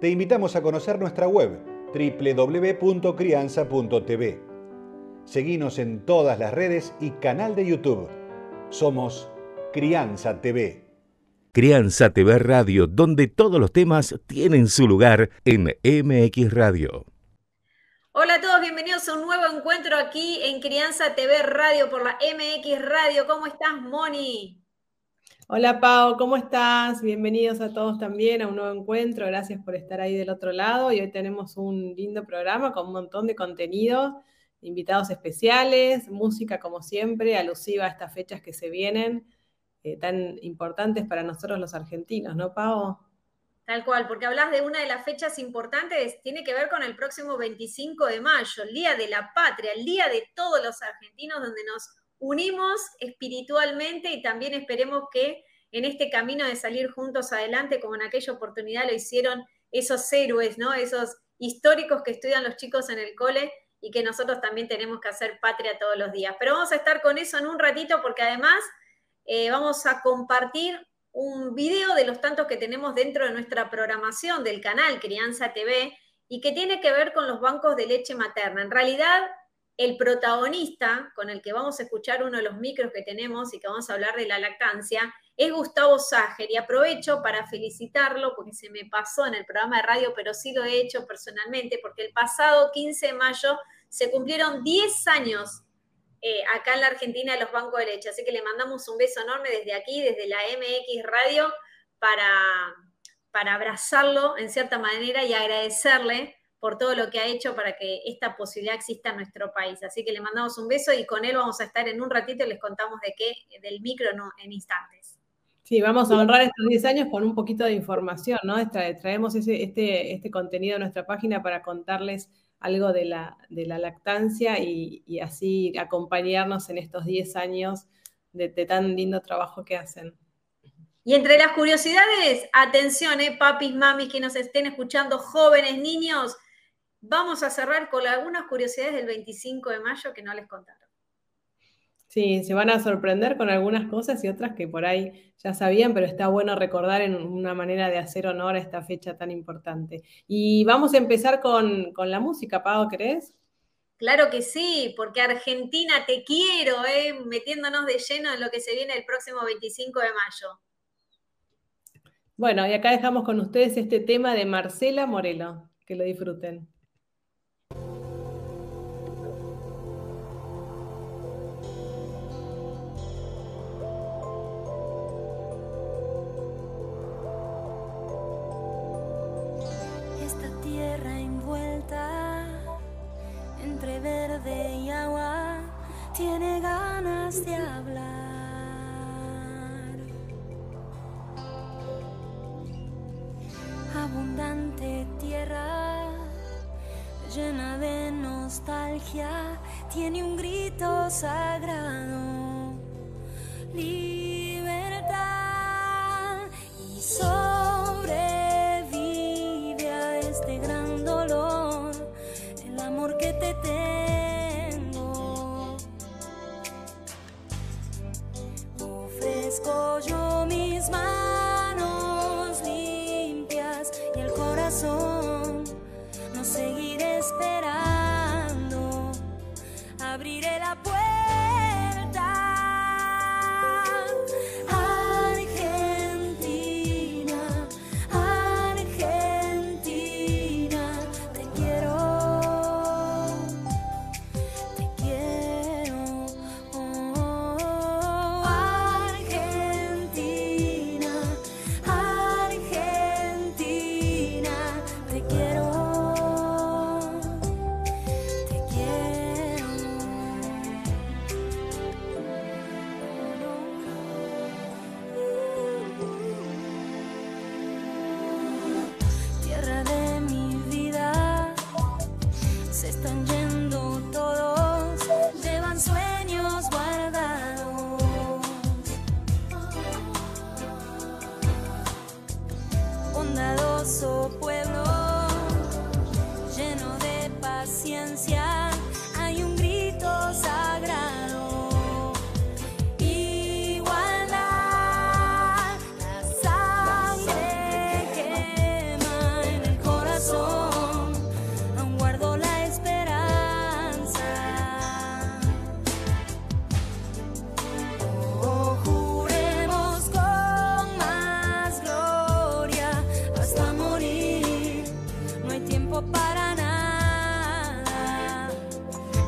Te invitamos a conocer nuestra web www.crianza.tv. Seguinos en todas las redes y canal de YouTube. Somos Crianza TV. Crianza TV Radio, donde todos los temas tienen su lugar en MX Radio. Hola a todos, bienvenidos a un nuevo encuentro aquí en Crianza TV Radio por la MX Radio. ¿Cómo estás, Moni? Hola, Pau, ¿cómo estás? Bienvenidos a todos también a un nuevo encuentro. Gracias por estar ahí del otro lado. Y hoy tenemos un lindo programa con un montón de contenido, invitados especiales, música como siempre, alusiva a estas fechas que se vienen, eh, tan importantes para nosotros los argentinos, ¿no, Pau? Tal cual, porque hablas de una de las fechas importantes, tiene que ver con el próximo 25 de mayo, el Día de la Patria, el Día de todos los argentinos, donde nos unimos espiritualmente y también esperemos que en este camino de salir juntos adelante, como en aquella oportunidad lo hicieron esos héroes, ¿no? Esos históricos que estudian los chicos en el cole y que nosotros también tenemos que hacer patria todos los días. Pero vamos a estar con eso en un ratito porque además eh, vamos a compartir un video de los tantos que tenemos dentro de nuestra programación del canal Crianza TV y que tiene que ver con los bancos de leche materna. En realidad, el protagonista con el que vamos a escuchar uno de los micros que tenemos y que vamos a hablar de la lactancia es Gustavo Ságer y aprovecho para felicitarlo porque se me pasó en el programa de radio, pero sí lo he hecho personalmente porque el pasado 15 de mayo se cumplieron 10 años eh, acá en la Argentina los bancos de leche. Así que le mandamos un beso enorme desde aquí, desde la MX Radio, para, para abrazarlo en cierta manera y agradecerle por todo lo que ha hecho para que esta posibilidad exista en nuestro país. Así que le mandamos un beso y con él vamos a estar en un ratito y les contamos de qué, del micro no, en instantes. Sí, vamos a honrar estos 10 años con un poquito de información, ¿no? Traemos ese, este, este contenido a nuestra página para contarles algo de la, de la lactancia y, así acompañarnos en estos 10 años de, tan lindo trabajo que hacen. Y entre las curiosidades, atención, eh, papis, mamis que nos estén escuchando, jóvenes, niños, vamos a cerrar con algunas curiosidades del 25 de mayo que no les contaron. Sí, se van a sorprender con algunas cosas y otras que por ahí ya sabían, pero está bueno recordar en una manera de hacer honor a esta fecha tan importante. Y vamos a empezar con, la música, Pau, ¿crees? Claro que sí, porque Argentina te quiero, ¿eh? metiéndonos de lleno en lo que se viene el próximo 25 de mayo. Bueno, y acá dejamos con ustedes este tema de Marcela Morelo. Que lo disfruten. Tiene ganas de hablar. Abundante tierra, llena de nostalgia, tiene un grito sagrado.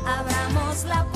Abramos la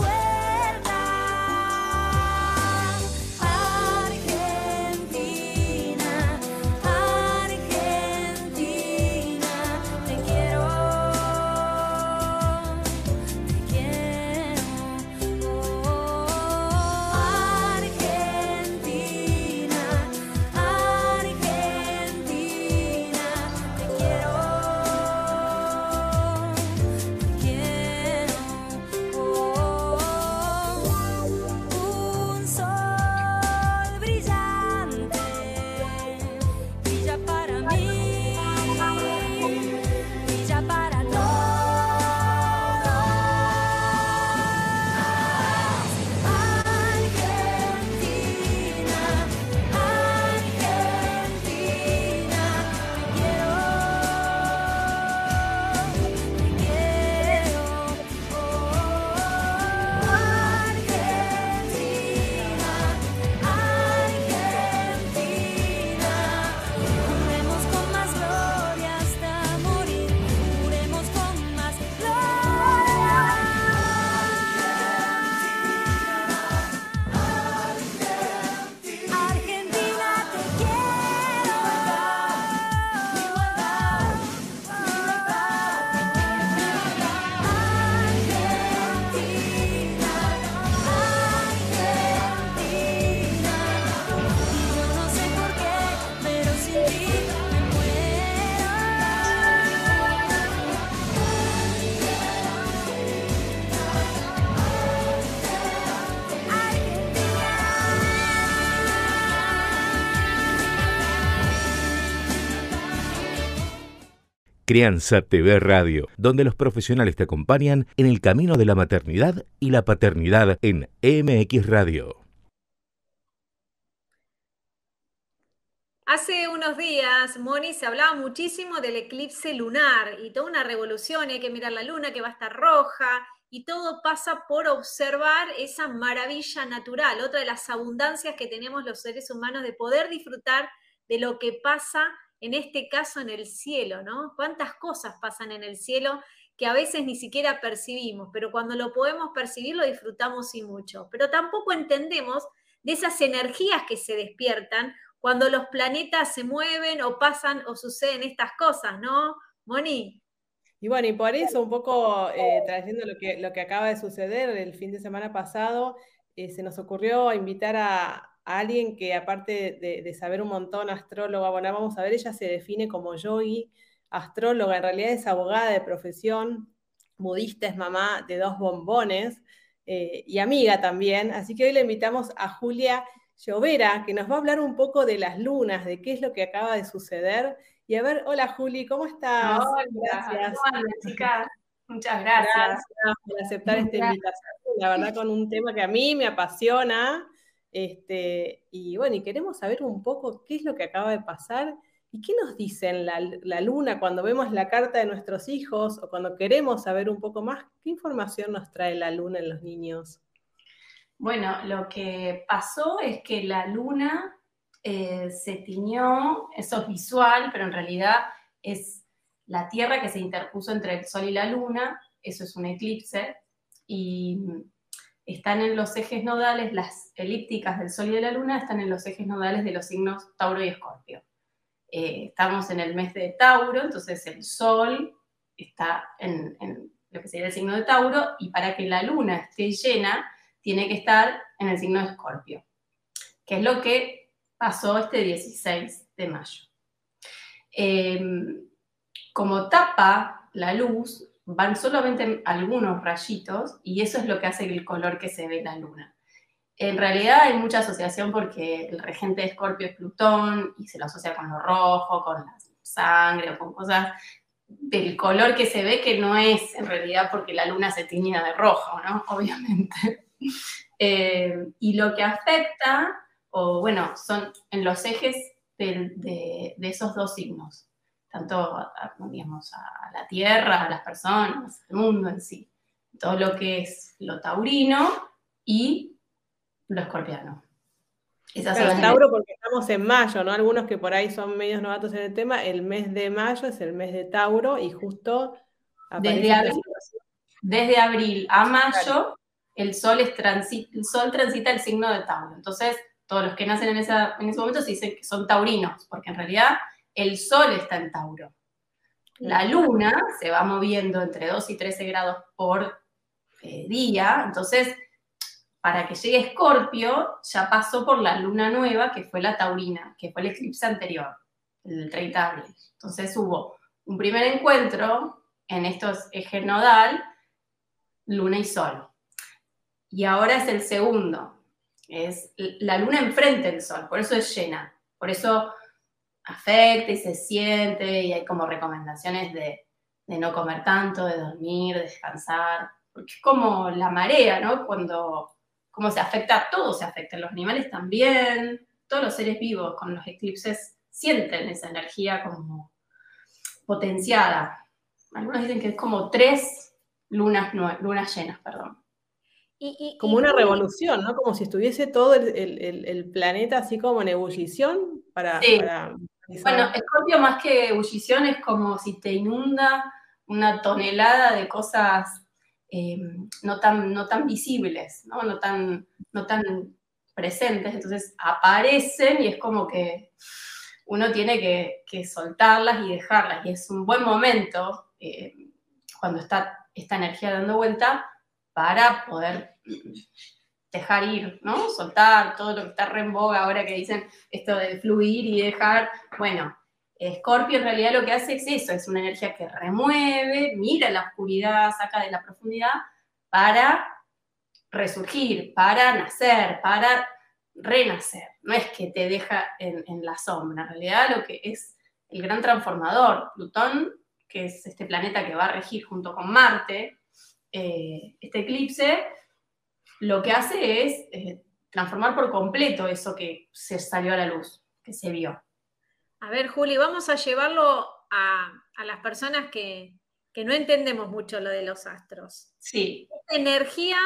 Crianza TV Radio, donde los profesionales te acompañan en el camino de la maternidad y la paternidad en MX Radio. Hace unos días, Moni, se hablaba muchísimo del eclipse lunar y toda una revolución, hay que mirar la luna que va a estar roja y todo pasa por observar esa maravilla natural, otra de las abundancias que tenemos los seres humanos de poder disfrutar de lo que pasa, en este caso en el cielo, ¿no? Cuántas cosas pasan en el cielo que a veces ni siquiera percibimos, pero cuando lo podemos percibir lo disfrutamos y mucho. Pero tampoco entendemos de esas energías que se despiertan cuando los planetas se mueven o pasan o suceden estas cosas, ¿no? Moni. Y bueno, y por eso un poco eh, trayendo lo que, lo que acaba de suceder el fin de semana pasado, eh, se nos ocurrió invitar a, a alguien que aparte de, de saber un montón, astróloga, bueno, vamos a ver, ella se define como yogi, astróloga, en realidad es abogada de profesión, budista, es mamá de dos bombones eh, y amiga también, así que hoy le invitamos a Julia Llovera, que nos va a hablar un poco de las lunas, de qué es lo que acaba de suceder. Y a ver, hola Juli, ¿cómo estás? Hola, gracias. ¿cómo andan, chicas? Muchas gracias. Gracias por aceptar esta invitación, la verdad con un tema que a mí me apasiona. Este, y bueno, y queremos saber un poco qué es lo que acaba de pasar y qué nos dicen la, luna cuando vemos la carta de nuestros hijos o cuando queremos saber un poco más, qué información nos trae la luna en los niños. Bueno, lo que pasó es que la luna eh, se tiñó, eso es visual, pero en realidad es la Tierra que se interpuso entre el Sol y la Luna, eso es un eclipse, y están en los ejes nodales, las elípticas del Sol y de la Luna están en los ejes nodales de los signos Tauro y Escorpio. Eh, estamos en el mes de Tauro, entonces el Sol está en, lo que sería el signo de Tauro, y para que la Luna esté llena, tiene que estar en el signo de Escorpio, que es lo que pasó este 16 de mayo. Eh, como tapa la luz, van solamente algunos rayitos y eso es lo que hace el color que se ve en la luna. En realidad hay mucha asociación porque el regente de Escorpio es Plutón y se lo asocia con lo rojo, con la sangre o con cosas del color que se ve que no es en realidad porque la luna se tiña de rojo, ¿no? Obviamente. Eh, y lo que afecta, o bueno, son en los ejes de esos dos signos, tanto a, digamos, a la Tierra, a las personas, al mundo en sí. Todo lo que es lo taurino y lo escorpiano. Esas son Tauro porque estamos en mayo, ¿no? Algunos que por ahí son medios novatos en el tema, el mes de mayo es el mes de Tauro y justo Desde abril, desde abril a mayo, el, sol es transi- el sol transita el signo de Tauro. Entonces, todos los que nacen en, esa- en ese momento se dicen que son taurinos, porque en realidad el sol está en Tauro. La luna se va moviendo entre 2 y 13 grados por eh, día, entonces para que llegue Escorpio ya pasó por la luna nueva, que fue la taurina, que fue el eclipse anterior, el 30 de abril. Entonces hubo un primer encuentro en estos ejes nodal, luna y sol. Y ahora es el segundo, es la luna enfrente del sol, por eso es llena, por eso afecta y se siente y hay como recomendaciones de, de no comer tanto, de dormir, de descansar, porque es como la marea, ¿no? Cuando como se afecta a todo, se afecta, los animales también, todos los seres vivos con los eclipses sienten esa energía como potenciada. Algunos dicen que es como tres lunas, lunas llenas, perdón. Y- y- Como y una revolución, ¿no? Como si estuviese todo el, el- el- el planeta así como en ebullición para, Sí. para Bueno, Escorpio más que ebullición es como si te inunda una tonelada de cosas eh, no, tan, no tan visibles, ¿no? No, tan, no tan presentes, entonces aparecen y es como que uno tiene que, que soltarlas y dejarlas, y es un buen momento eh, cuando está esta energía dando vuelta para poder dejar ir, ¿no? Soltar todo lo que está re en boga ahora que dicen esto de fluir y dejar, bueno, Escorpio en realidad lo que hace es eso, es una energía que remueve, mira la oscuridad, saca de la profundidad para resurgir, para nacer, para renacer. No es que te deja en, en la sombra, en realidad lo que es el gran transformador, Plutón, que es este planeta que va a regir junto con Marte, eh, este eclipse, lo que hace es eh, transformar por completo eso que se salió a la luz, que se vio. A ver, Juli, vamos a llevarlo a, a las personas que, que no entendemos mucho lo de los astros. Sí, Esta energía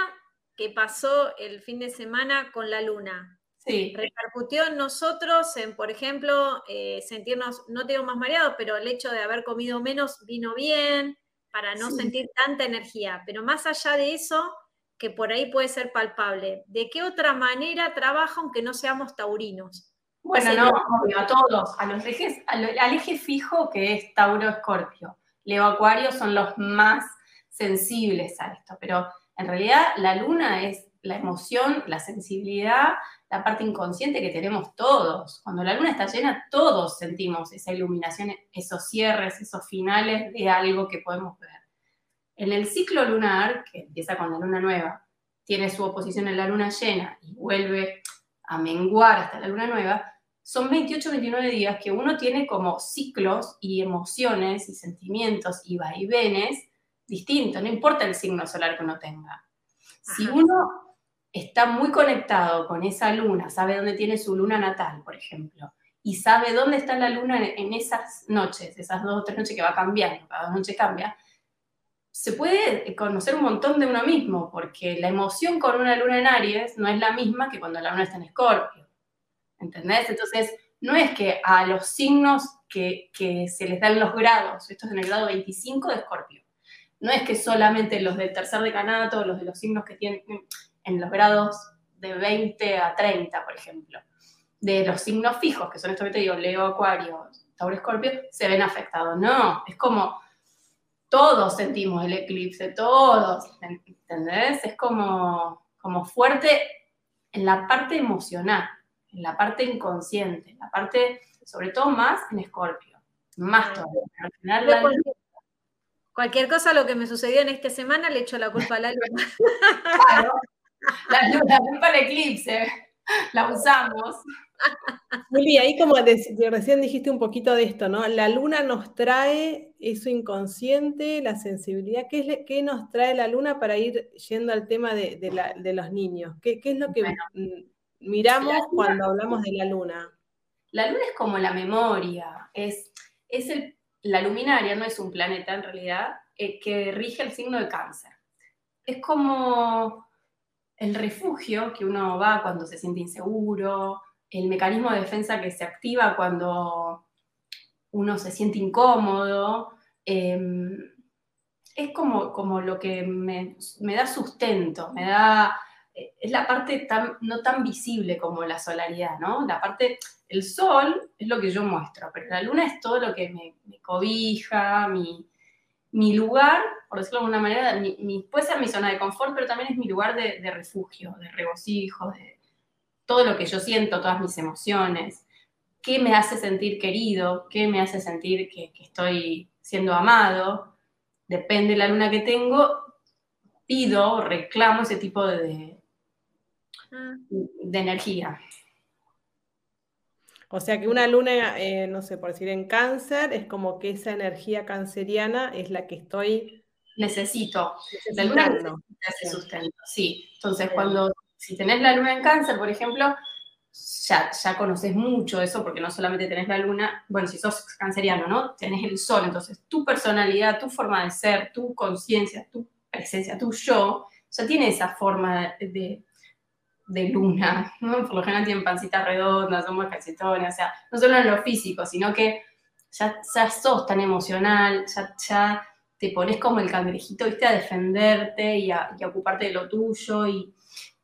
que pasó el fin de semana con la luna, sí. repercutió en nosotros en, por ejemplo, eh, sentirnos, no te digo más mareados, pero el hecho de haber comido menos vino bien para no Sí. sentir tanta energía. Pero más allá de eso, que por ahí puede ser palpable, ¿de qué otra manera trabaja aunque no seamos taurinos? Bueno, no, obvio, a todos, a los ejes, a lo- al eje fijo que es Tauro Escorpio. Leo Acuario son los más sensibles a esto, pero en realidad la luna es la emoción, la sensibilidad, la parte inconsciente que tenemos todos. Cuando la luna está llena, todos sentimos esa iluminación, esos cierres, esos finales de algo que podemos ver. En el ciclo lunar, que empieza con la luna nueva, tiene su oposición en la luna llena y vuelve a menguar hasta la luna nueva, son 28, 29 días que uno tiene como ciclos y emociones y sentimientos y vaivenes distintos, no importa el signo solar que uno tenga. Si Ajá. uno está muy conectado con esa luna, sabe dónde tiene su luna natal, por ejemplo, y sabe dónde está la luna en, en esas noches, esas dos o tres noches que va cambiando, cada noche cambia, se puede conocer un montón de uno mismo, porque la emoción con una luna en Aries no es la misma que cuando la luna está en Escorpio. ¿Entendés? Entonces, no es que a los signos que, que se les dan los grados, esto es en el grado 25 de Escorpio, no es que solamente los del tercer decanato, los de los signos que tienen en los grados de 20 a 30, por ejemplo, de los signos fijos, que son esto que te digo, Leo, Acuario, Tauro, Escorpio, se ven afectados. No, es como todos sentimos el eclipse, todos, ¿entendés? Es como, como fuerte en la parte emocional, en la parte inconsciente, en la parte, sobre todo más en Escorpio, más todavía. Al final, la- cualquier, cualquier cosa, lo que me sucedió en esta semana, le echo la culpa a la luna. claro, la luna, culpa del eclipse, la usamos. Juli, ahí como recién dijiste un poquito de esto, ¿no? La luna nos trae eso inconsciente, la sensibilidad. ¿Qué, es le- qué nos trae la luna para ir yendo al tema de, de la- de los niños? ¿Qué, qué es lo que Bueno. mm, miramos luna- cuando hablamos de la luna? La luna es como la memoria, es, es el, la luminaria, no es un planeta en realidad, eh, que rige el signo de cáncer. Es como el refugio que uno va cuando se siente inseguro, el mecanismo de defensa que se activa cuando uno se siente incómodo. eh, es como, como lo que me, da sustento, me da, eh, es la parte tan, no tan visible como la solaridad, ¿no? La parte, el sol es lo que yo muestro, pero la luna es todo lo que me, me cobija, mi, mi lugar, por decirlo de alguna manera, mi- mi- puede ser mi zona de confort, pero también es mi lugar de, de refugio, de regocijo, de todo lo que yo siento, todas mis emociones, qué me hace sentir querido, qué me hace sentir que, que estoy siendo amado. Depende de la luna que tengo, pido, reclamo ese tipo de, de energía. O sea que una luna, eh, no sé, por decir en cáncer, es como que esa energía canceriana es la que estoy Necesito, la luna necesita ese sustento, sí. Entonces, cuando, si tenés la luna en cáncer, por ejemplo, ya, ya conoces mucho eso, porque no solamente tenés la luna, bueno, si sos canceriano, ¿no? Tenés el sol, entonces tu personalidad, tu forma de ser, tu conciencia, tu presencia, tu yo, ya tiene esa forma de, de luna. Por lo general tienen pancitas redondas, son más calcetones, o sea, no solo en lo físico, sino que ya, ya sos tan emocional, ya, ya te pones como el cangrejito, viste, a defenderte y a, y a ocuparte de lo tuyo. Y,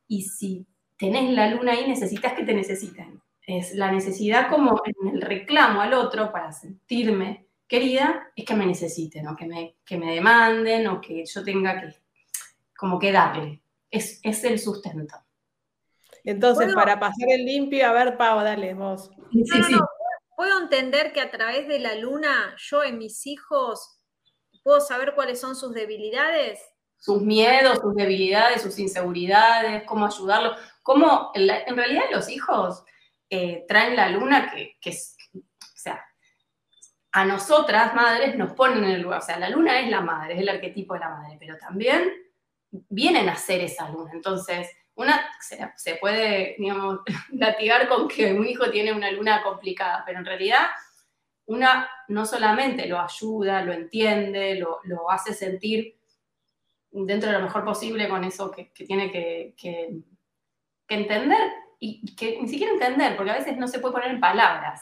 y si tenés la luna ahí, necesitas que te necesiten. Es la necesidad como en el reclamo al otro para sentirme querida, es que me necesiten, o que me, que me demanden, o que yo tenga que, como que darle. Es, es el sustento. Entonces, para pasar el limpio, a ver, Pau, dale vos. Sí, No, no, sí. no, Puedo entender que a través de la luna, yo en mis hijos puedo saber cuáles son sus debilidades. sus miedos, sus debilidades, sus inseguridades, cómo ayudarlos, cómo en, realidad los hijos eh, traen la luna que, que es, o sea, a nosotras madres nos ponen en el lugar, o sea, la luna es la madre, es el arquetipo de la madre, pero también vienen a ser esa luna, entonces una se, puede, digamos, latigar con que un hijo tiene una luna complicada, pero en realidad una no solamente lo ayuda, lo entiende, lo, hace sentir dentro de lo mejor posible con eso que, que tiene que, que- que entender y que ni siquiera entender, porque a veces no se puede poner en palabras.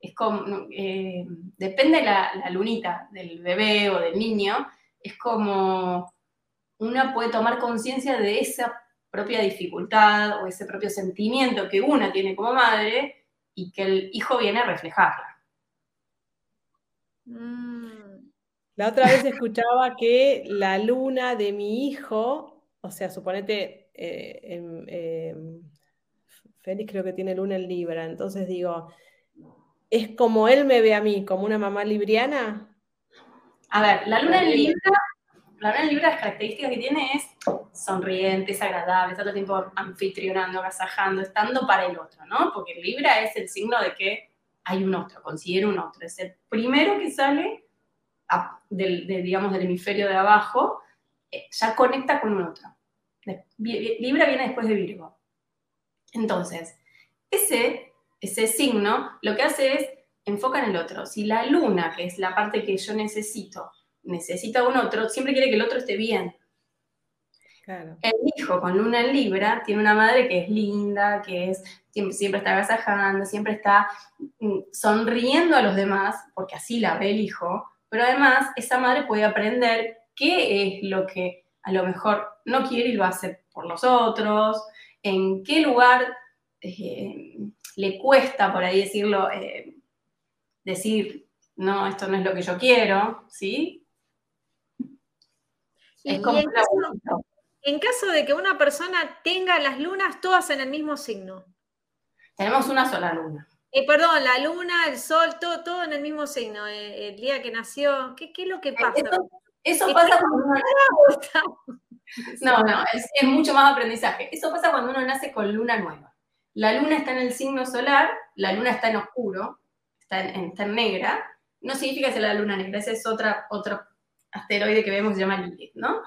Es como, eh, depende la, la lunita del bebé o del niño, es como una puede tomar conciencia de esa propia dificultad o ese propio sentimiento que una tiene como madre y que el hijo viene a reflejarla. Mm, La otra vez escuchaba que la luna de mi hijo, o sea, suponete, eh, em, Félix creo que tiene luna en Libra, entonces digo, es como él me ve a mí, como una mamá libriana. A ver, la luna en Libra, la luna en Libra, las características que tiene es sonriente, es agradable, está todo el tiempo anfitrionando, agasajando, estando para el otro, ¿no? Porque Libra es el signo de que hay un otro, considero un otro. Es el primero que sale del, de, digamos, del hemisferio de abajo, eh, ya conecta con un otro. Libra viene después de Virgo. Entonces, ese, ese signo lo que hace es enfoca en el otro. Si la luna, que es la parte que yo necesito, necesita un otro, siempre quiere que el otro esté bien. Claro. El hijo con luna en Libra tiene una madre que es linda, que es siempre, siempre está agasajando, siempre está mm, sonriendo a los demás, porque así la ve el hijo, pero además esa madre puede aprender qué es lo que a lo mejor no quiere y lo hace por los otros, en qué lugar eh, le cuesta, por ahí decirlo, eh, decir, no, esto no es lo que yo quiero, ¿sí? Y, Es como en, caso, laburito. en caso de que una persona tenga las lunas todas en el mismo signo. Tenemos una sola luna. Eh, perdón, la luna, el sol, todo, todo en el mismo signo. eh, el día que nació, ¿qué, qué es lo que pasa? Eso, eso Es pasa cuando uno... No, no, es, es mucho más aprendizaje. Eso pasa cuando uno nace con luna nueva. La luna está en el signo solar, la luna está en oscuro, está en, está en negra. No significa que sea la luna negra, ese es otra, otro asteroide que vemos que se llama Lilith, ¿no?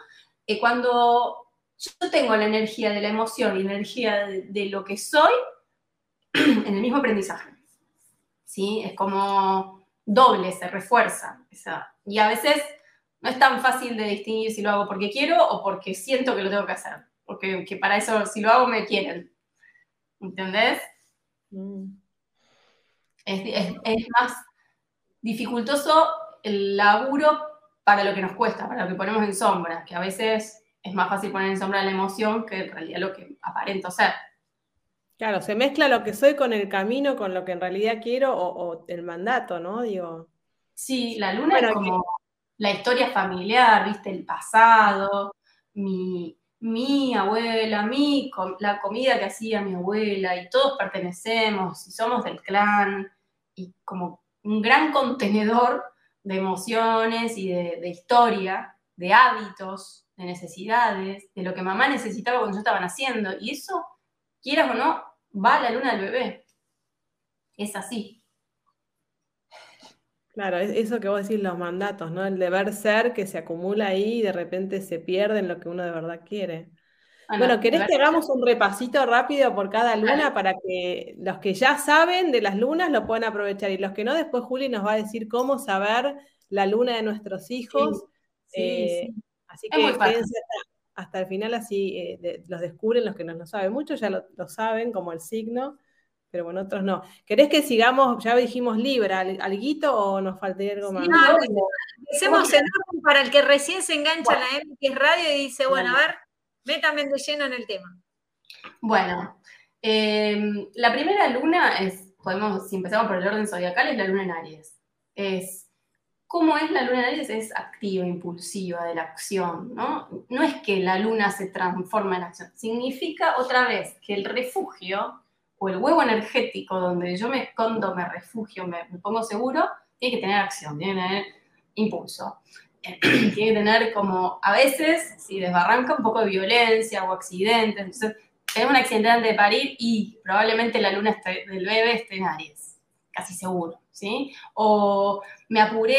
Eh, cuando yo tengo la energía de la emoción y la energía de, de lo que soy en el mismo aprendizaje, ¿sí? Es como doble, se refuerza. y a veces no es tan fácil de distinguir si lo hago porque quiero o porque siento que lo tengo que hacer. Porque que para eso, si lo hago, me quieren. ¿Entendés? Mm. Es, es- es más dificultoso el laburo para lo que nos cuesta, para lo que ponemos en sombra, que a veces es más fácil poner en sombra la emoción que en realidad lo que aparento ser. Claro, se mezcla lo que soy con el camino, con lo que en realidad quiero o, o el mandato, ¿no? Digo, Sí, la luna Bueno, es como la historia familiar, viste, el pasado, mi, mi abuela, mi, la comida que hacía mi abuela, y todos pertenecemos, y somos del clan, y como un gran contenedor de emociones y de, de historia, de hábitos, de necesidades, de lo que mamá necesitaba cuando yo estaba naciendo, y eso, quieras o no, va a la luna del bebé. Es así. Claro, es eso que vos decís, los mandatos, ¿no? El deber ser que se acumula ahí y de repente se pierde en lo que uno de verdad quiere. Bueno, ¿querés que verdad- hagamos un repasito rápido por cada luna para que los que ya saben de las lunas lo puedan aprovechar y los que no, después Juli nos va a decir cómo saber la luna de nuestros hijos. Sí, Eh, sí. Así Es que quédense hasta, hasta el final, así eh, de- los descubren los que no lo saben. Muchos ya lo, lo saben, como el signo, pero bueno, otros no. ¿Querés que sigamos, ya dijimos Libra, al- alguito o nos faltaría algo más? Sí, No. Empecemos en orden para el que recién se engancha a la MX Radio y dice, bueno, a ver, métame de lleno en el tema. Bueno, eh, la primera luna es, podemos, si empezamos por el orden zodiacal, es la luna en Aries. Es, ¿cómo es la luna en Aries? Es activa, impulsiva, de la acción, ¿no? No es que la luna se transforma en acción, significa otra vez que el refugio o el huevo energético donde yo me escondo, me refugio, me, pongo seguro, tiene que tener acción, tiene que tener impulso. tiene que tener como, a veces, si desbarranca, un poco de violencia o accidentes. Entonces, tenemos un accidente antes de parir y probablemente la luna esté- del bebé esté en Aries, casi seguro, ¿sí? O me apuré,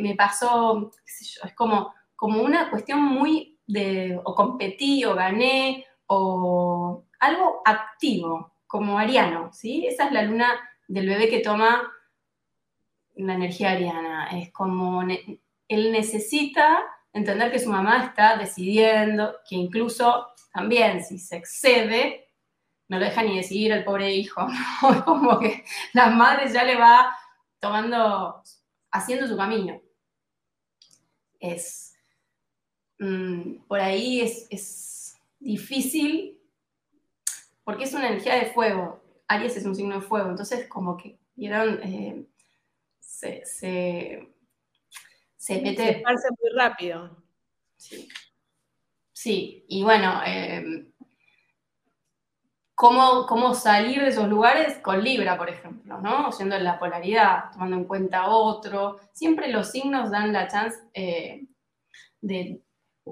me, pasó, qué es como, como una cuestión muy de, o competí, o gané, o algo activo, como ariano, ¿sí? Esa es la luna del bebé que toma la energía ariana, es como él necesita entender que su mamá está decidiendo, que incluso también si se excede, no lo deja ni decidir el pobre hijo. Es como que la madre ya le va tomando, haciendo su camino. Es, mm, por ahí es, es difícil, porque es una energía de fuego, Aries es un signo de fuego, entonces como que, vieron, Eh, se, se, se Se mete esparce muy rápido. Sí. Sí, y bueno, eh, ¿cómo, cómo salir de esos lugares con Libra, por ejemplo, ¿no? Siendo en la polaridad, tomando en cuenta otro. Siempre los signos dan la chance eh, de,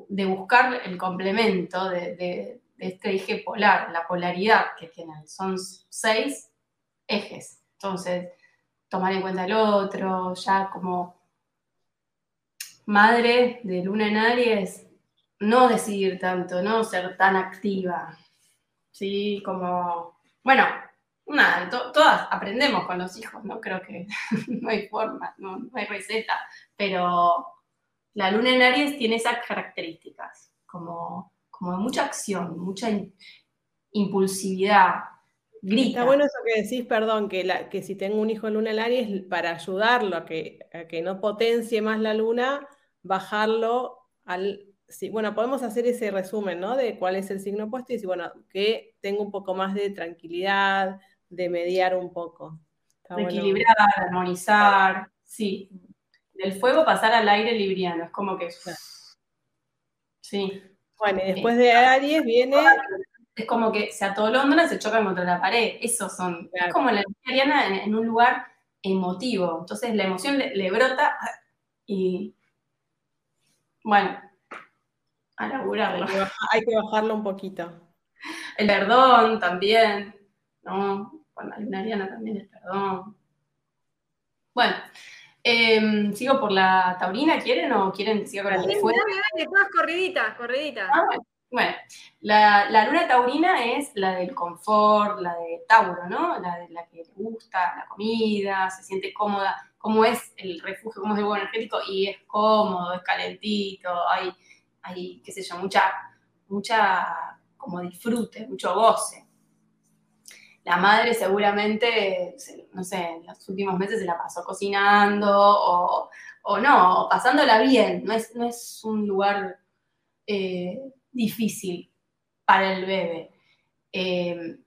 de buscar el complemento de, de- este eje polar, la polaridad que tienen. Son seis ejes. Entonces, tomar en cuenta el otro, ya como madre de luna en Aries, no decidir tanto, no ser tan activa. Sí, como, bueno, nada, to- todas aprendemos con los hijos, ¿no? Creo que no hay forma, no, no hay receta, pero la luna en Aries tiene esas características, como, como de mucha acción, mucha in- impulsividad, grita. Está bueno eso que decís, perdón, que, la, que si tengo un hijo en luna en Aries, para ayudarlo a que, a que no potencie más la luna, bajarlo al... sí, bueno, podemos hacer ese resumen, ¿no? De cuál es el signo opuesto y decir, bueno, que tengo un poco más de tranquilidad, de mediar un poco. Está de bueno. equilibrar, armonizar, sí. Del fuego pasar al aire libriano, es como que... Sí. Bueno, y después de Aries viene... Es como que se atolondran, se chocan contra la pared. Esos son. Claro. Es como la energía ariana en, en un lugar emotivo. Entonces la emoción le, le brota y. Bueno, a laburarlo. Hay que, baja- hay que bajarlo un poquito. El perdón también, ¿no? Con la luna ariana también el perdón. Bueno, em, ¿sigo por la taurina? ¿Quieren o quieren siga con la de fuego? todas corriditas, corriditas. Ah, bueno. Bueno, la, la luna taurina es la del confort, la de Tauro, ¿no? La de la que le gusta la comida, se siente cómoda, cómo es el refugio, cómo es el huevo energético, y es cómodo, es calentito, hay, hay qué sé yo, mucha, mucha como disfrute, mucho goce. La madre seguramente, se- no sé, en los últimos meses se la pasó cocinando o, o no, pasándola bien, no es, no es un lugar eh, difícil para el bebé. Eh,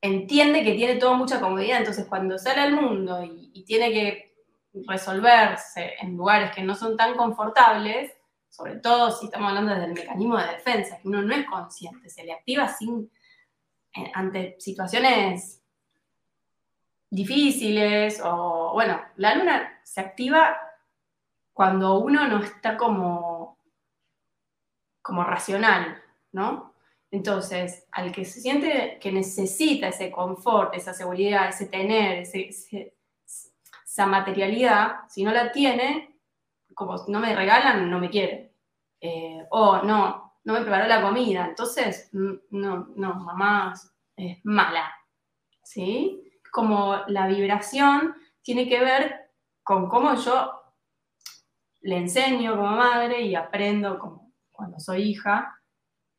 entiende que tiene toda mucha comodidad, entonces cuando sale al mundo y, y tiene que resolverse en lugares que no son tan confortables, sobre todo si estamos hablando desde el mecanismo de defensa, que uno no es consciente, se le activa sin, ante situaciones difíciles o, bueno, la luna se activa cuando uno no está como, como racional, ¿no? Entonces, al que se siente que necesita ese confort, esa seguridad, ese tener, esa materialidad, si no la tiene, como no me regalan, no me quieren. Eh, o no, no me preparó la comida, entonces, no, no, mamá es mala, ¿sí? Como la vibración tiene que ver con cómo yo le enseño como madre y aprendo como cuando soy hija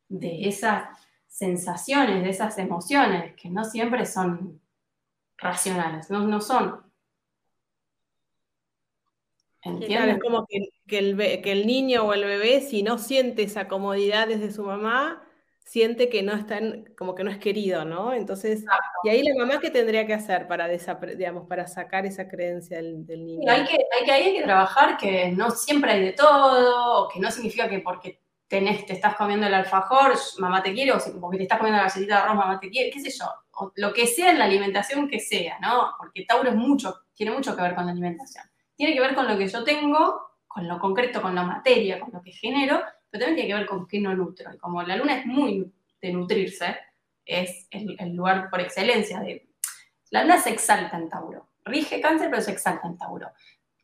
de esas sensaciones, de esas emociones que no siempre son racionales, no, no son. Es como que, que el, be- que el niño o el bebé, si no siente esa comodidad desde su mamá, siente que no está en- como que no es querido, ¿no? Entonces, y ahí la mamá, ¿qué tendría que hacer para digamos, para sacar esa creencia del, del Sí, niño? hay que, hay que, ahí hay que trabajar que no siempre hay de todo, que no significa que porque tenés, te estás comiendo el alfajor, mamá te quiere, o porque te estás comiendo la galletita de arroz, mamá te quiere, qué sé yo, o lo que sea en la alimentación que sea, ¿no? Porque Tauro es mucho, tiene mucho que ver con la alimentación. Tiene que ver con lo que yo tengo, con lo concreto, con la materia, con lo que genero, pero también tiene que ver con qué no nutro. Y como la luna es muy de nutrirse, es el, el lugar por excelencia de... La luna se exalta en Tauro, rige cáncer, pero se exalta en Tauro.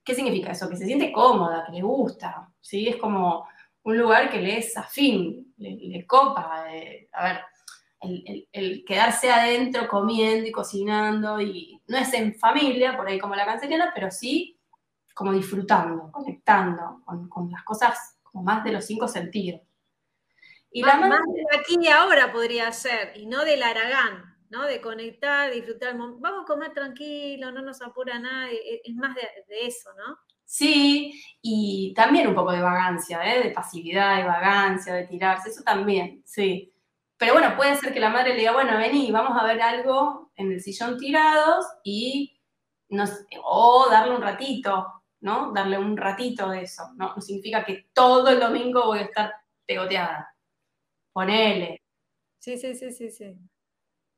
¿Qué significa eso? Que se siente cómoda, que le gusta, ¿sí? Es como un lugar que le es afín, le, le copa. eh, a ver, el, el- el quedarse adentro comiendo y cocinando, y no es en familia, por ahí como la canceriana, pero sí como disfrutando, conectando con, con las cosas como más de los cinco sentidos. Y la Más, madre- más de aquí y ahora podría ser, y no del Aragán, ¿no? De conectar, disfrutar. Vamos a comer tranquilo, no nos apura nada, e- es más de, de eso, ¿no? Sí, y también un poco de vagancia, ¿eh? de pasividad, de vagancia, de tirarse, eso también, sí. Pero bueno, puede ser que la madre le diga, bueno, vení, vamos a ver algo en el sillón tirados y nos, o darle un ratito, ¿no? Darle un ratito de eso, ¿no? No significa que todo el domingo voy a estar pegoteada. Ponele. Sí, sí, sí, sí, sí.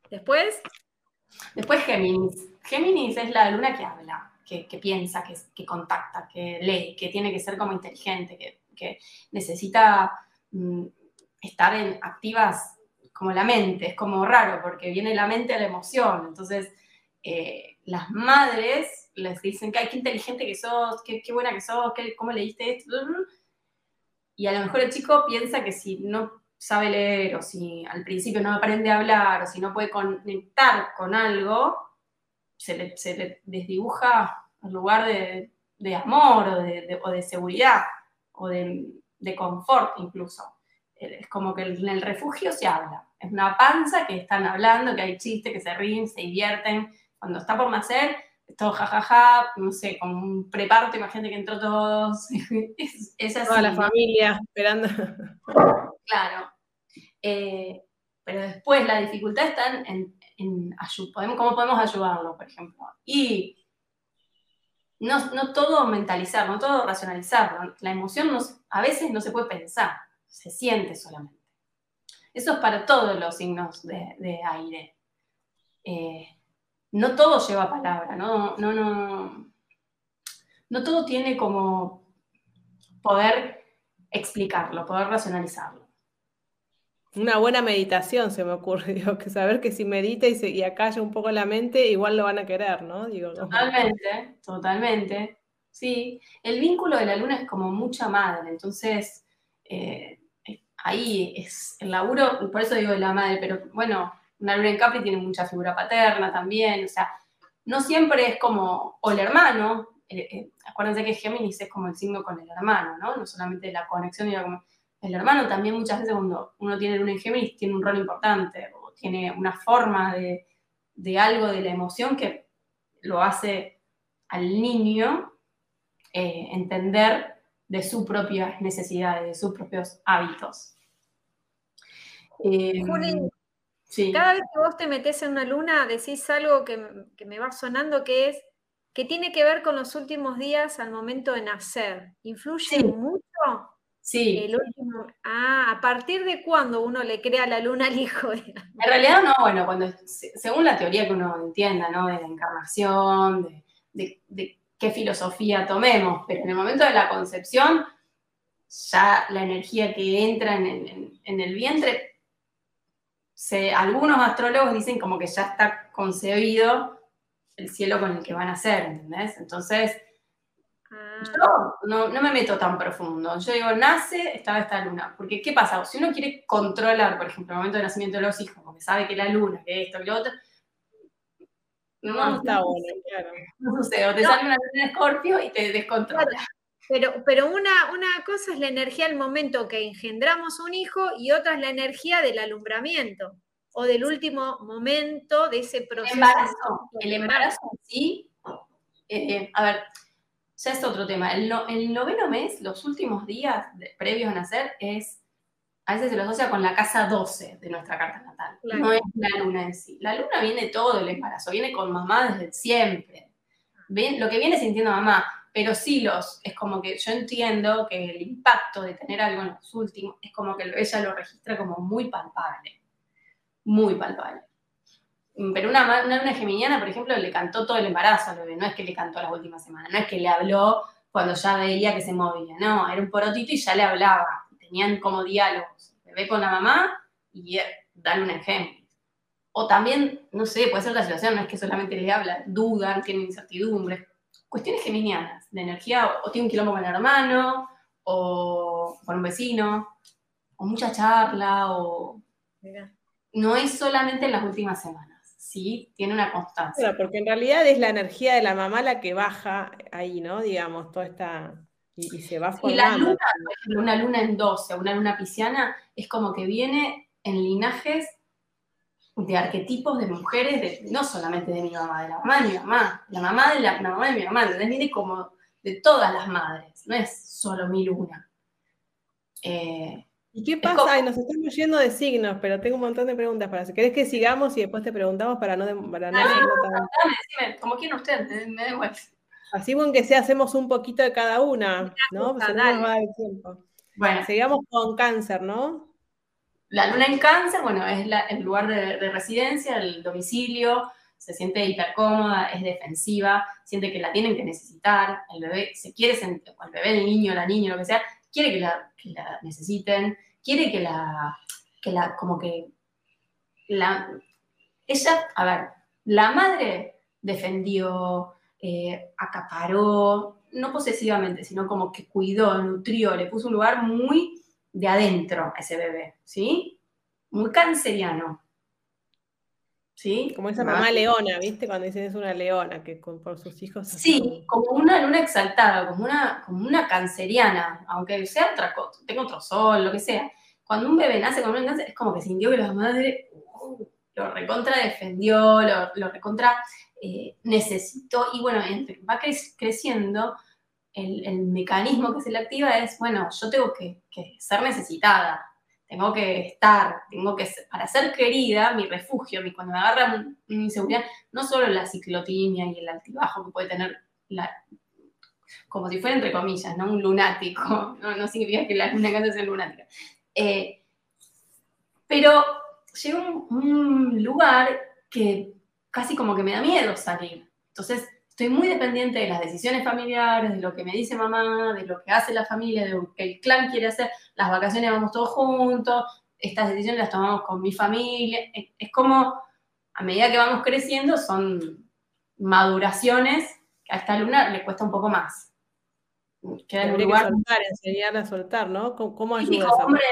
Después, Después Géminis. Géminis es la luna que habla, que, que piensa, que, que contacta, que lee, que tiene que ser como inteligente, que, que necesita mm, estar en activas como la mente. Es como raro porque viene la mente a la emoción. Entonces, eh, las madres les dicen ay, qué inteligente que sos, qué, qué buena que sos, qué, cómo leíste esto. Y a lo mejor el chico piensa que si no sabe leer o si al principio no aprende a hablar o si no puede conectar con algo, se le, se le desdibuja el lugar de, de amor o de, de- o de seguridad o de, de confort incluso. Eh, Es como que en el refugio se habla. Es una panza que están hablando, que hay chistes, que se ríen, se divierten. Cuando está por nacer, es todo jajaja, no sé, como un preparto, imagínate que entró todos. es, es así. Toda la familia esperando. Claro. Eh, pero después la dificultad está en, en, en cómo podemos ayudarlo, por ejemplo. Y no, no todo mentalizar, no todo racionalizar. La emoción no a veces no se puede pensar, se siente solamente. Eso es para todos los signos de, de aire. Eh, no todo lleva palabra, no, no, no, no todo tiene como poder explicarlo, poder racionalizarlo. Una buena meditación se me ocurrió, que saber que si medita y, se, y acalla un poco la mente, igual lo van a querer, ¿no? Digo, Totalmente, totalmente. Sí, el vínculo de la luna es como mucha madre, entonces eh, ahí es el laburo, por eso digo de la madre, pero bueno, una luna en Capri tiene mucha figura paterna también, o sea, no siempre es como, o el hermano, eh, eh, acuérdense que Géminis es como el signo con el hermano, ¿no? No solamente la conexión, sino como el hermano también muchas veces cuando uno tiene luna en Géminis tiene un rol importante, o tiene una forma de, de algo de la emoción que lo hace al niño eh, entender de sus propias necesidades, de sus propios hábitos. Eh, Juli, sí. Cada vez que vos te metés en una luna, decís algo que, que me va sonando, que es que tiene que ver con los últimos días al momento de nacer. ¿Influye Sí. mucho Sí, el último? Ah, ¿a partir de cuándo uno le crea la luna al hijo? En realidad no, bueno, cuando, se- según la teoría que uno entienda, ¿no? De la encarnación, de, de- de qué filosofía tomemos, pero en el momento de la concepción, ya la energía que entra en- en el vientre, se- algunos astrólogos dicen como que ya está concebido el cielo con el que van a nacer, ¿entendés? Entonces, Ah, yo no, no me meto tan profundo. Yo digo, nace, estaba esta luna. Porque, ¿qué pasa? Si uno quiere controlar, por ejemplo, el momento de nacimiento de los hijos, porque sabe que la luna, que esto, que lo otro, no, No está bueno, claro. no sucede. O te sale una luna en escorpio y te descontrola. Pero, pero una, una cosa es la energía al momento que engendramos un hijo y otra es la energía del alumbramiento o del último momento de ese El proceso. embarazo, el embarazo en sí, eh, eh, a ver, ya es otro tema. El, no- el noveno mes, los últimos días de- previos a nacer, es, a veces se lo asocia con la casa 12 de nuestra carta natal. Claro. No es la luna en sí. La luna viene todo el embarazo, viene con mamá desde siempre. Ven- lo que viene sintiendo mamá, pero sí los, es como que yo entiendo que el impacto de tener algo en los últimos, es como que ella lo registra como muy palpable, muy palpable. Mm, Pero una, una geminiana, por ejemplo, le cantó todo el embarazo al bebé, no es que le cantó las últimas semanas, no es que le habló cuando ya veía que se movía, no, era un porotito y ya le hablaba, tenían como diálogos, el bebé con la mamá y eh, dan un ejemplo. O también, no sé, puede ser la situación, no es que solamente le habla, dudan, tienen incertidumbres, cuestiones geminianas, de energía, o, o tiene un quilombo con el hermano, o con un vecino, o mucha charla, o no es solamente en las últimas semanas, ¿sí? Tiene una constancia. Claro, porque en realidad es la energía de la mamá la que baja ahí, ¿no? Digamos, toda esta. Y, y se va Y la formando. luna, por ejemplo, una luna en 12, una luna pisciana, es como que viene en linajes de arquetipos de mujeres, de- no solamente de mi mamá, de la mamá de mi mamá, la mamá de la, la mamá de mi mamá, ¿entendés? Viene como de todas las madres, no es solo mi luna. Eh, ¿Y qué pasa? como- Ay, nos estamos yendo de signos, pero tengo un montón de preguntas para hacer. ¿Querés que sigamos y después te preguntamos para no, para no dame, decime, como quieran ustedes, me, me da igual. Así bueno que sea, hacemos un poquito de cada una, ¿no? gusta, Si no nos va a dar el tiempo. Bueno, Sigamos con cáncer, ¿no? La luna en cáncer, bueno, es el lugar de, de residencia, el domicilio, se siente hipercómoda, es defensiva, siente que la tienen que necesitar, el bebé se quiere sentir, el bebé, el niño, la niña, lo que sea, quiere que la, que la necesiten, quiere que la, que la, como que, la, ella, a ver, la madre defendió, eh, acaparó, no posesivamente, sino como que cuidó, nutrió, le puso un lugar muy de adentro a ese bebé, ¿sí? Muy canceriano. ¿Sí? Como esa mamá leona, ¿viste? Cuando dicen es una leona, que con- por sus hijos. Sí, como una luna exaltada, como una, como una canceriana, aunque sea otra cosa, tenga otro sol, lo que sea. Cuando un bebé nace con un cáncer, es como que sintió que la madre uh, lo recontra defendió, lo, lo recontra eh, necesitó, y bueno, va cre- creciendo, el, el mecanismo que se le activa es, bueno, yo tengo que, ser necesitada, tengo que estar, tengo que ser, para ser querida, mi refugio, mi, cuando me agarra un- una inseguridad, no solo la ciclotimia y el altibajo que puede tener como si fuera entre comillas, ¿no? Un lunático, no, no significa que la luna cáncer sea lunática. Eh, pero llega un, un lugar que casi como que me da miedo salir. Entonces, estoy muy dependiente de las decisiones familiares, de lo que me dice mamá, de lo que hace la familia, de lo que el clan quiere hacer. Las vacaciones vamos todos juntos, estas decisiones las tomamos con mi familia. Es, como, a medida que vamos creciendo, son maduraciones que a esta luna le cuesta un poco más. Queda en que lugar soltar, enseñarle a soltar, ¿no? ¿Cómo, cómo ayuda hombre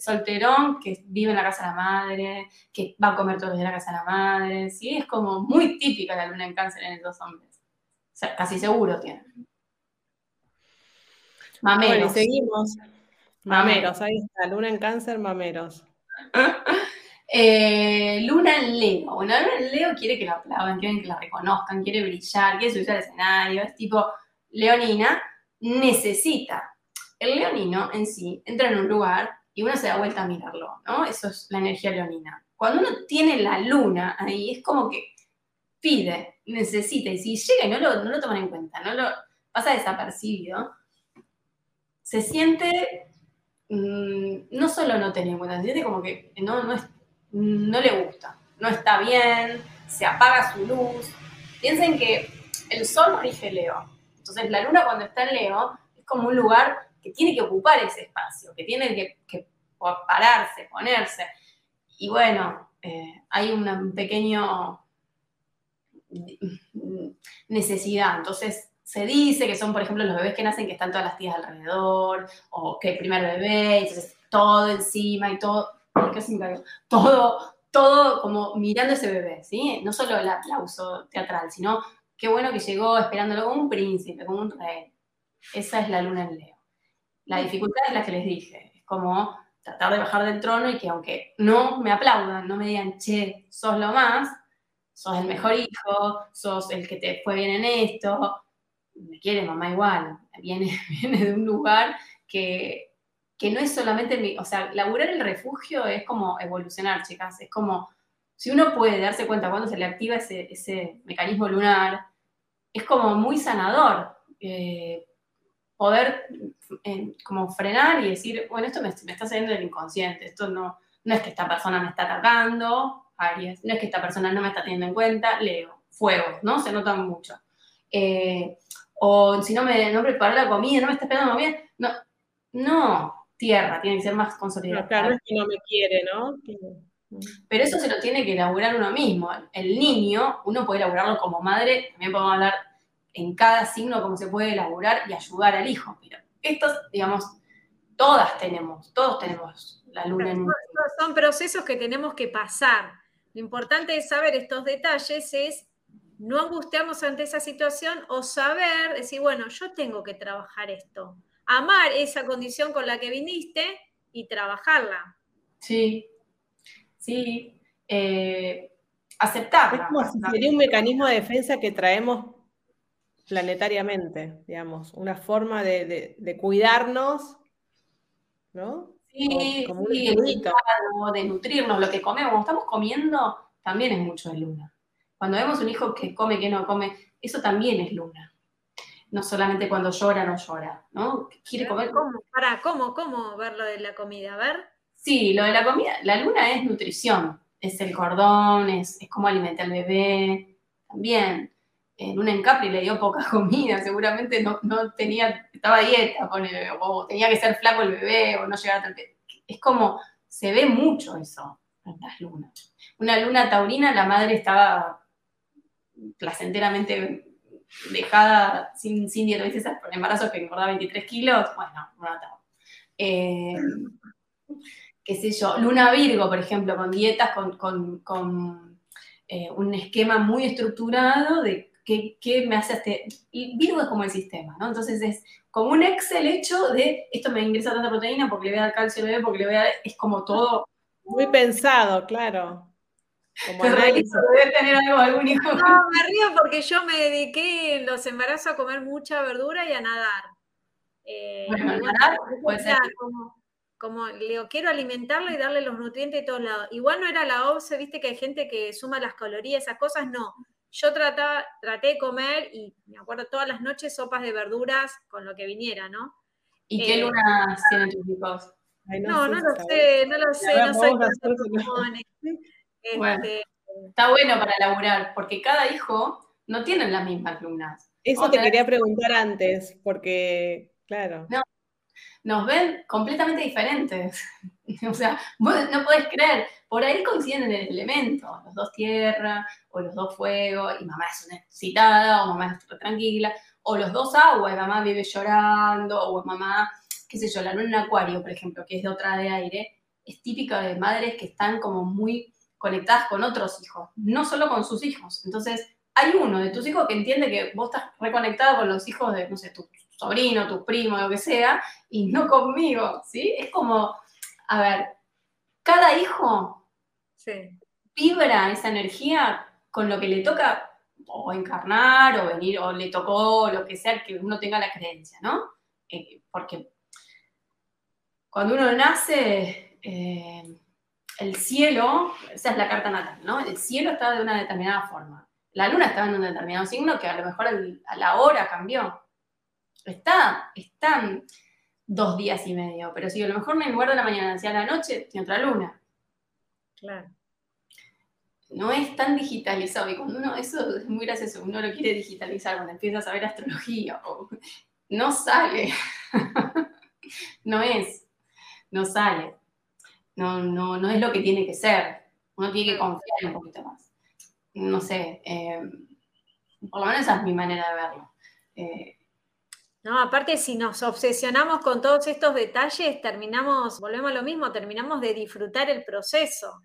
solterón que vive en la casa de la madre, que va a comer todos los días en la casa de la madre, ¿sí? Es como muy típica la luna en cáncer en esos hombres. Sea, casi seguro. Bueno, y Mameros. seguimos. Mameros. Mameros, ahí está, luna en cáncer, mameros. Eh, luna en Leo. Bueno, Luna en Leo quiere que la aplaudan, quiere que la reconozcan, quiere brillar, quiere subirse al escenario, es tipo leonina, necesita. El leonino en sí entra en un lugar y uno se da vuelta a mirarlo, ¿no? Eso es la energía leonina. Cuando uno tiene la luna ahí, es como que pide, necesita, y si llega y no lo, no lo toman en cuenta, no lo pasa desapercibido, se siente, mm, no solo no tener en cuenta, se siente como que no, no, no le gusta, no está bien, se apaga su luz. Piensen que el sol rige Leo. Entonces la luna cuando está en Leo es como un lugar que tiene que ocupar ese espacio, que tiene que, pararse, ponerse. Y bueno, eh, hay un pequeño necesidad. Entonces se dice que son, por ejemplo, los bebés que nacen que están todas las tías alrededor, o que el primer bebé, entonces todo encima y todo, todo, todo como mirando ese bebé, ¿sí? No solo el aplauso teatral, sino qué bueno que llegó esperándolo como un príncipe, como un rey. Esa es la luna en Leo. La dificultad es la que les dije, es como tratar de bajar del trono y que aunque no me aplaudan, no me digan, che, sos lo más, sos el mejor hijo, sos el que te fue bien en esto, me quiere mamá igual, viene, viene de un lugar que, que no es solamente mi, o sea, laburar el refugio es como evolucionar, chicas, es como, si uno puede darse cuenta cuando se le activa ese, ese mecanismo lunar, es como muy sanador. eh, poder eh, como frenar y decir, bueno, esto me, me está saliendo del inconsciente, esto no, no es que esta persona me está atacando, No es que esta persona no me está teniendo en cuenta, Leo, fuego, ¿no? Se notan mucho. Eh, o si no me no preparó la comida, no me está esperando comida, no, no, tierra, tiene que ser más consolidada. No, claro, es que no me quiere, ¿no? Pero eso se lo tiene que elaborar uno mismo. El niño, uno puede elaborarlo como madre, también podemos hablar en cada signo cómo se puede elaborar y ayudar al hijo. Pero estos, digamos, todas tenemos, todos tenemos la luna en. Son procesos que tenemos que pasar. Lo importante de saber estos detalles es no angustiarnos ante esa situación o saber, decir, bueno, yo tengo que trabajar esto. Amar esa condición con la que viniste y trabajarla. Sí, sí. eh, Es aceptarla. como si sería un mecanismo de defensa que traemos planetariamente, digamos, una forma de, de- de cuidarnos, ¿no? Sí, Como sí, de nutrirnos, lo que comemos, como estamos comiendo, también es mucho de luna. Cuando vemos un hijo que come, que no come, eso también es luna. No solamente cuando llora, no llora, ¿no? Quiere comer. ¿Cómo? Para, ¿cómo? ¿Cómo ver lo de la comida? A ver. Sí, lo de la comida, la luna es nutrición, es el cordón, es, es cómo alimentar al bebé, también. En una encapri le dio poca comida, seguramente no, no tenía, estaba dieta, o tenía que ser flaco el bebé, o no llegar a tal Es como, se ve mucho eso en las lunas. Una luna taurina, la madre estaba placenteramente dejada sin, sin. Esas embarazos que engordaba 23 kilos, bueno, una taurina. Eh, qué sé yo, Luna Virgo, por ejemplo, con dietas, con, con- con, eh, un esquema muy estructurado de qué, qué me hace este... Y Virgo es como el sistema, ¿no? Entonces es como un Excel hecho de esto me ingresa tanta proteína porque le voy a dar calcio al bebé, porque le voy a dar... Es como todo... Muy pensado, claro. Como tener algo, algún hijo. No, me río porque yo me dediqué en los embarazos a comer mucha verdura y a nadar. Eh, Bueno, y bueno, nadar puede ser. Como, como le digo, quiero alimentarlo y darle los nutrientes de todos lados. Igual no era la OBSE, viste que hay gente que suma las calorías, esas cosas, no. Yo trataba, traté de comer y me acuerdo todas las noches sopas de verduras con lo que viniera, ¿no? ¿Y qué Eh, lunas tienen tus hijos? Ay, No, no, lo sé, no lo sé, no soy tan no. Bueno. Este, Está bueno para laburar, porque cada hijo no tiene las mismas lunas. Eso te quería preguntar antes, porque, claro. nos ven completamente diferentes. o sea, vos no podés creer, por ahí coinciden en el elemento, los dos tierra, o los dos fuego, y mamá es una excitada, o mamá es tranquila, o los dos agua, y mamá vive llorando, o mamá, qué sé yo, la luna en acuario, por ejemplo, que es de otra de aire, es típica de madres que están como muy conectadas con otros hijos, no solo con sus hijos. Entonces, hay uno de tus hijos que entiende que vos estás reconectada con los hijos de, no sé, tu sobrino, tu primo, lo que sea, y no conmigo, ¿sí? Es como, a ver, cada hijo vibra esa energía con lo que le toca o encarnar, o venir, o le tocó, lo que sea, que uno tenga la creencia, ¿no? Eh, porque cuando uno nace, eh, el cielo, esa es la carta natal, ¿no? El cielo estaba de una determinada forma. La luna estaba en un determinado signo que a lo mejor a la hora cambió. Está, están dos días y medio, pero si a lo mejor en lugar la mañana hacia la noche, tiene otra luna. Claro. no es tan digitalizado. Y cuando uno, eso es muy gracioso, uno lo quiere digitalizar, cuando empieza a saber astrología, no sale. no es, no sale. No, no, no es lo que tiene que ser. Uno tiene que confiar un poquito más. No sé, eh, por lo menos esa es mi manera de verlo. Eh, No, aparte si nos obsesionamos con todos estos detalles, terminamos, volvemos a lo mismo, terminamos de disfrutar el proceso.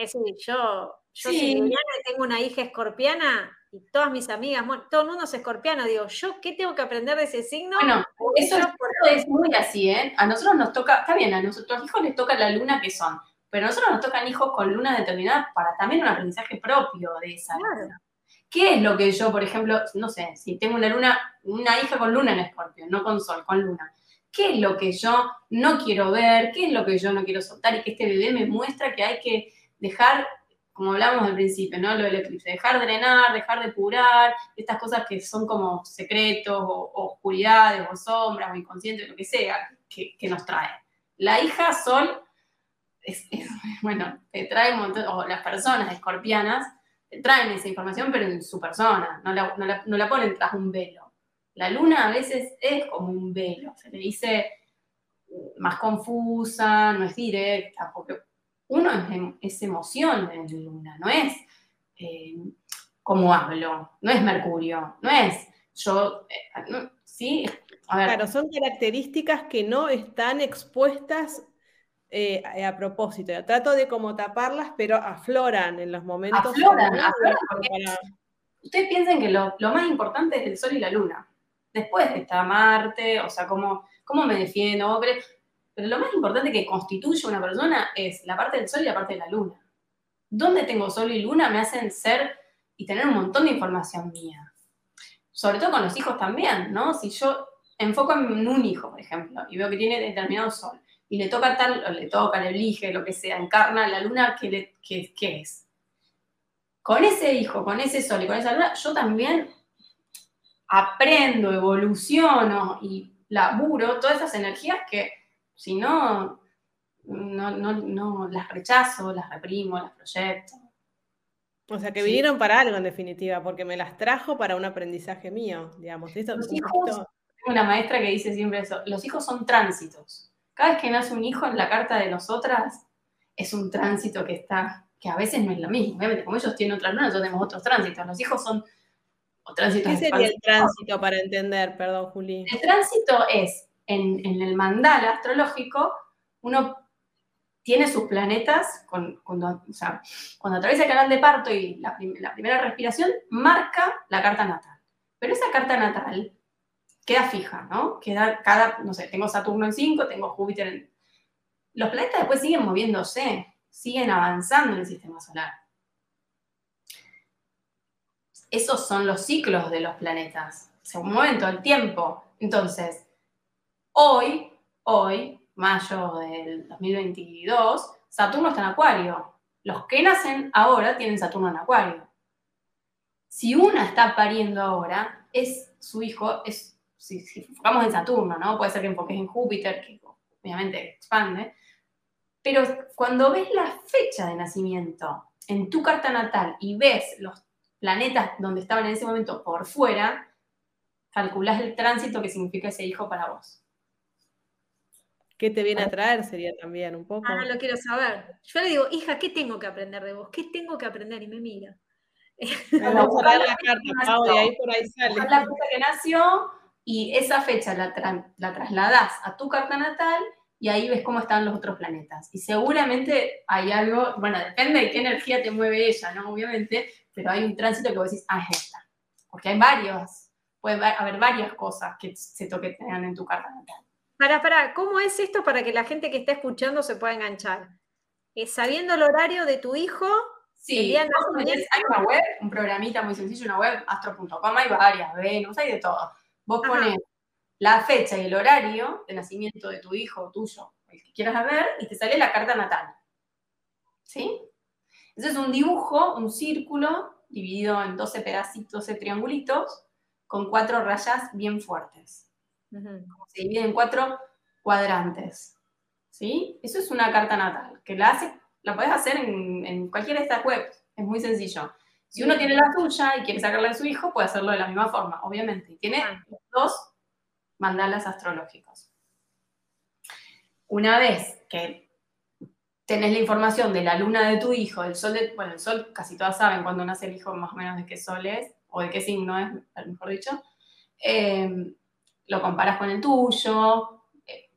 Es decir, yo, yo Sí. soy tengo una hija escorpiana y todas mis amigas, todo el mundo es escorpiano, digo, ¿yo qué tengo que aprender de ese signo? bueno, eso es, por- muy así, ¿eh? A nosotros nos toca, está bien, a nuestros hijos les toca la luna que son, pero a nosotros nos tocan hijos con luna determinada para también un aprendizaje propio de esa Claro. luna. ¿Qué es lo que yo, por ejemplo, no sé, si tengo una luna, una hija con luna en escorpio, no con sol, con luna? ¿Qué es lo que yo no quiero ver? ¿Qué es lo que yo no quiero soltar? Y que este bebé me muestra que hay que dejar, como hablábamos al principio, ¿no? Lo del eclipse, dejar drenar, dejar depurar, estas cosas que son como secretos o, o oscuridades o sombras o inconscientes, lo que sea, que, que nos trae. La hija sol, es, es- bueno, te trae un montón, o las personas escorpianas, te traen esa información, pero en su persona, no la, no la- no la ponen tras un velo. La luna a veces es como un velo, se le dice más confusa, no es directa, porque uno es, em- es emoción en luna, no es eh, como hablo, no es Mercurio, no es yo, eh, no- ¿sí? A ver, Claro, son características que no están expuestas eh, a, propósito. Yo trato de como taparlas, pero afloran en los momentos. Afloran, afloran porque- ustedes piensen que lo, lo más importante es el Sol y la Luna. Después está Marte, o sea, cómo, cómo me defiendo, pero, lo más importante que constituye una persona es la parte del Sol y la parte de la Luna. ¿Dónde tengo Sol y Luna? Me hacen ser y tener un montón de información mía. Sobre todo con los hijos también, ¿no? Si yo enfoco en un hijo, por ejemplo, y veo que tiene determinado Sol, y le toca tal, le toca, le elige, lo que sea, encarna la Luna, ¿qué, le- qué- qué es? con ese hijo, con ese sol y con esa luna, yo también aprendo, evoluciono y laburo todas esas energías que si no, no, no, no las rechazo, las reprimo, las proyecto. O sea, que Sí. vinieron para algo en definitiva, porque me las trajo para un aprendizaje mío, digamos. Esto Los hijos- Tengo una maestra que dice siempre eso, los hijos son tránsitos. Cada vez que nace un hijo en la carta de nosotras, es un tránsito que está, que a veces no es lo mismo. Obviamente, como ellos tienen otra luna, nosotros tenemos otros tránsitos. Los hijos son o tránsitos ¿Qué sería el tránsito para entender? Perdón, Juli. El tránsito es, en, el mandala astrológico, uno tiene sus planetas, cuando, o sea, cuando atraviesa el canal de parto y la primera respiración, marca la carta natal. Pero esa carta natal queda fija, ¿no? Queda cada, no sé, tengo Saturno en 5, tengo Júpiter en... Los planetas después siguen moviéndose, siguen avanzando en el sistema solar. Esos son los ciclos de los planetas. Se mueven todo el tiempo. Entonces, hoy, hoy, mayo del 2022, Saturno está en Acuario. Los que nacen ahora tienen Saturno en Acuario. Si una está pariendo ahora, es su hijo, es, si, enfocamos en Saturno, ¿no? Puede ser que enfoques en Júpiter, que obviamente expande. Pero cuando ves la fecha de nacimiento en tu carta natal y ves los planetas donde estaban en ese momento por fuera, calculás el tránsito que significa ese hijo para vos. ¿Qué te viene a traer? Sería también un poco. Ah, lo quiero saber. Yo le digo, hija, ¿qué tengo que aprender de vos? ¿Qué tengo que aprender? Y me mira. Vamos a leer la carta, Pau, y ahí por ahí sale. la fecha que nació y esa fecha la, tra- la trasladás a tu carta natal y ahí ves cómo están los otros planetas. Y seguramente hay algo, bueno, depende de qué energía te mueve ella, ¿no? Obviamente, pero hay un tránsito que vos decís, ah, es esta. Porque hay varios, puede haber varias cosas que se toquetean en tu carta natal. Para, para, ¿cómo es esto para que la gente que está escuchando se pueda enganchar? Eh, sabiendo el horario de tu hijo, Sí, hay una web, un programita muy sencillo, una web, astro.com, hay varias, Venus, hay de todo. Vos Ajá. pones la fecha y el horario de nacimiento de tu hijo tuyo, el que quieras ver, y te sale la carta natal. ¿Sí? Eso es un dibujo, un círculo, dividido en 12 pedacitos, 12 triangulitos, con cuatro rayas bien fuertes. Ujú. Se divide en cuatro cuadrantes. ¿Sí? Eso es una carta natal, que la, hace, la podés hacer en, en cualquiera de estas webs. Es muy sencillo. Si uno tiene la suya y quiere sacarla de su hijo, puede hacerlo de la misma forma, obviamente. Y tiene Ah. dos mandalas astrológicos. Una vez que tenés la información de la luna de tu hijo, el sol de, bueno, el sol casi todas saben cuando nace el hijo más o menos de qué sol es, o de qué signo es, mejor dicho, eh, lo comparas con el tuyo, eh,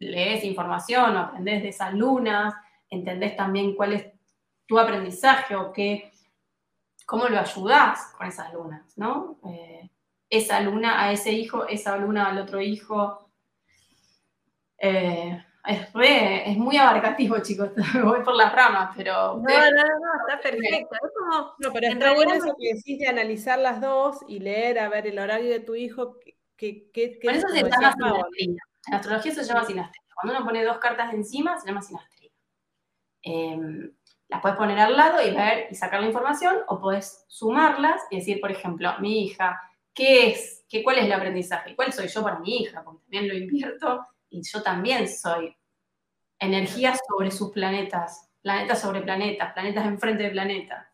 lees información o aprendés de esas lunas, entendés también cuál es tu aprendizaje o qué, cómo lo ayudás con esas lunas, ¿no? Eh, esa luna a ese hijo, esa luna al otro hijo. Eh, es, re- es muy abarcativo, chicos, me voy por las ramas, pero... No, no, no, no, está perfecto. Es como, No, pero está bueno eso que decís de analizar las dos y leer, a ver el horario de tu hijo, Por eso se llama sinastría. En astrología se llama sinastría. Cuando uno pone dos cartas encima, se llama sinastría. Eh, las puedes poner al lado y ver y sacar la información, o puedes sumarlas y decir, por ejemplo, mi hija, ¿qué es? ¿Qué, ¿Cuál es el aprendizaje? ¿Cuál soy yo para mi hija? Porque también lo invierto y yo también soy energía sobre sus planetas, planetas sobre planetas, planetas enfrente de planetas.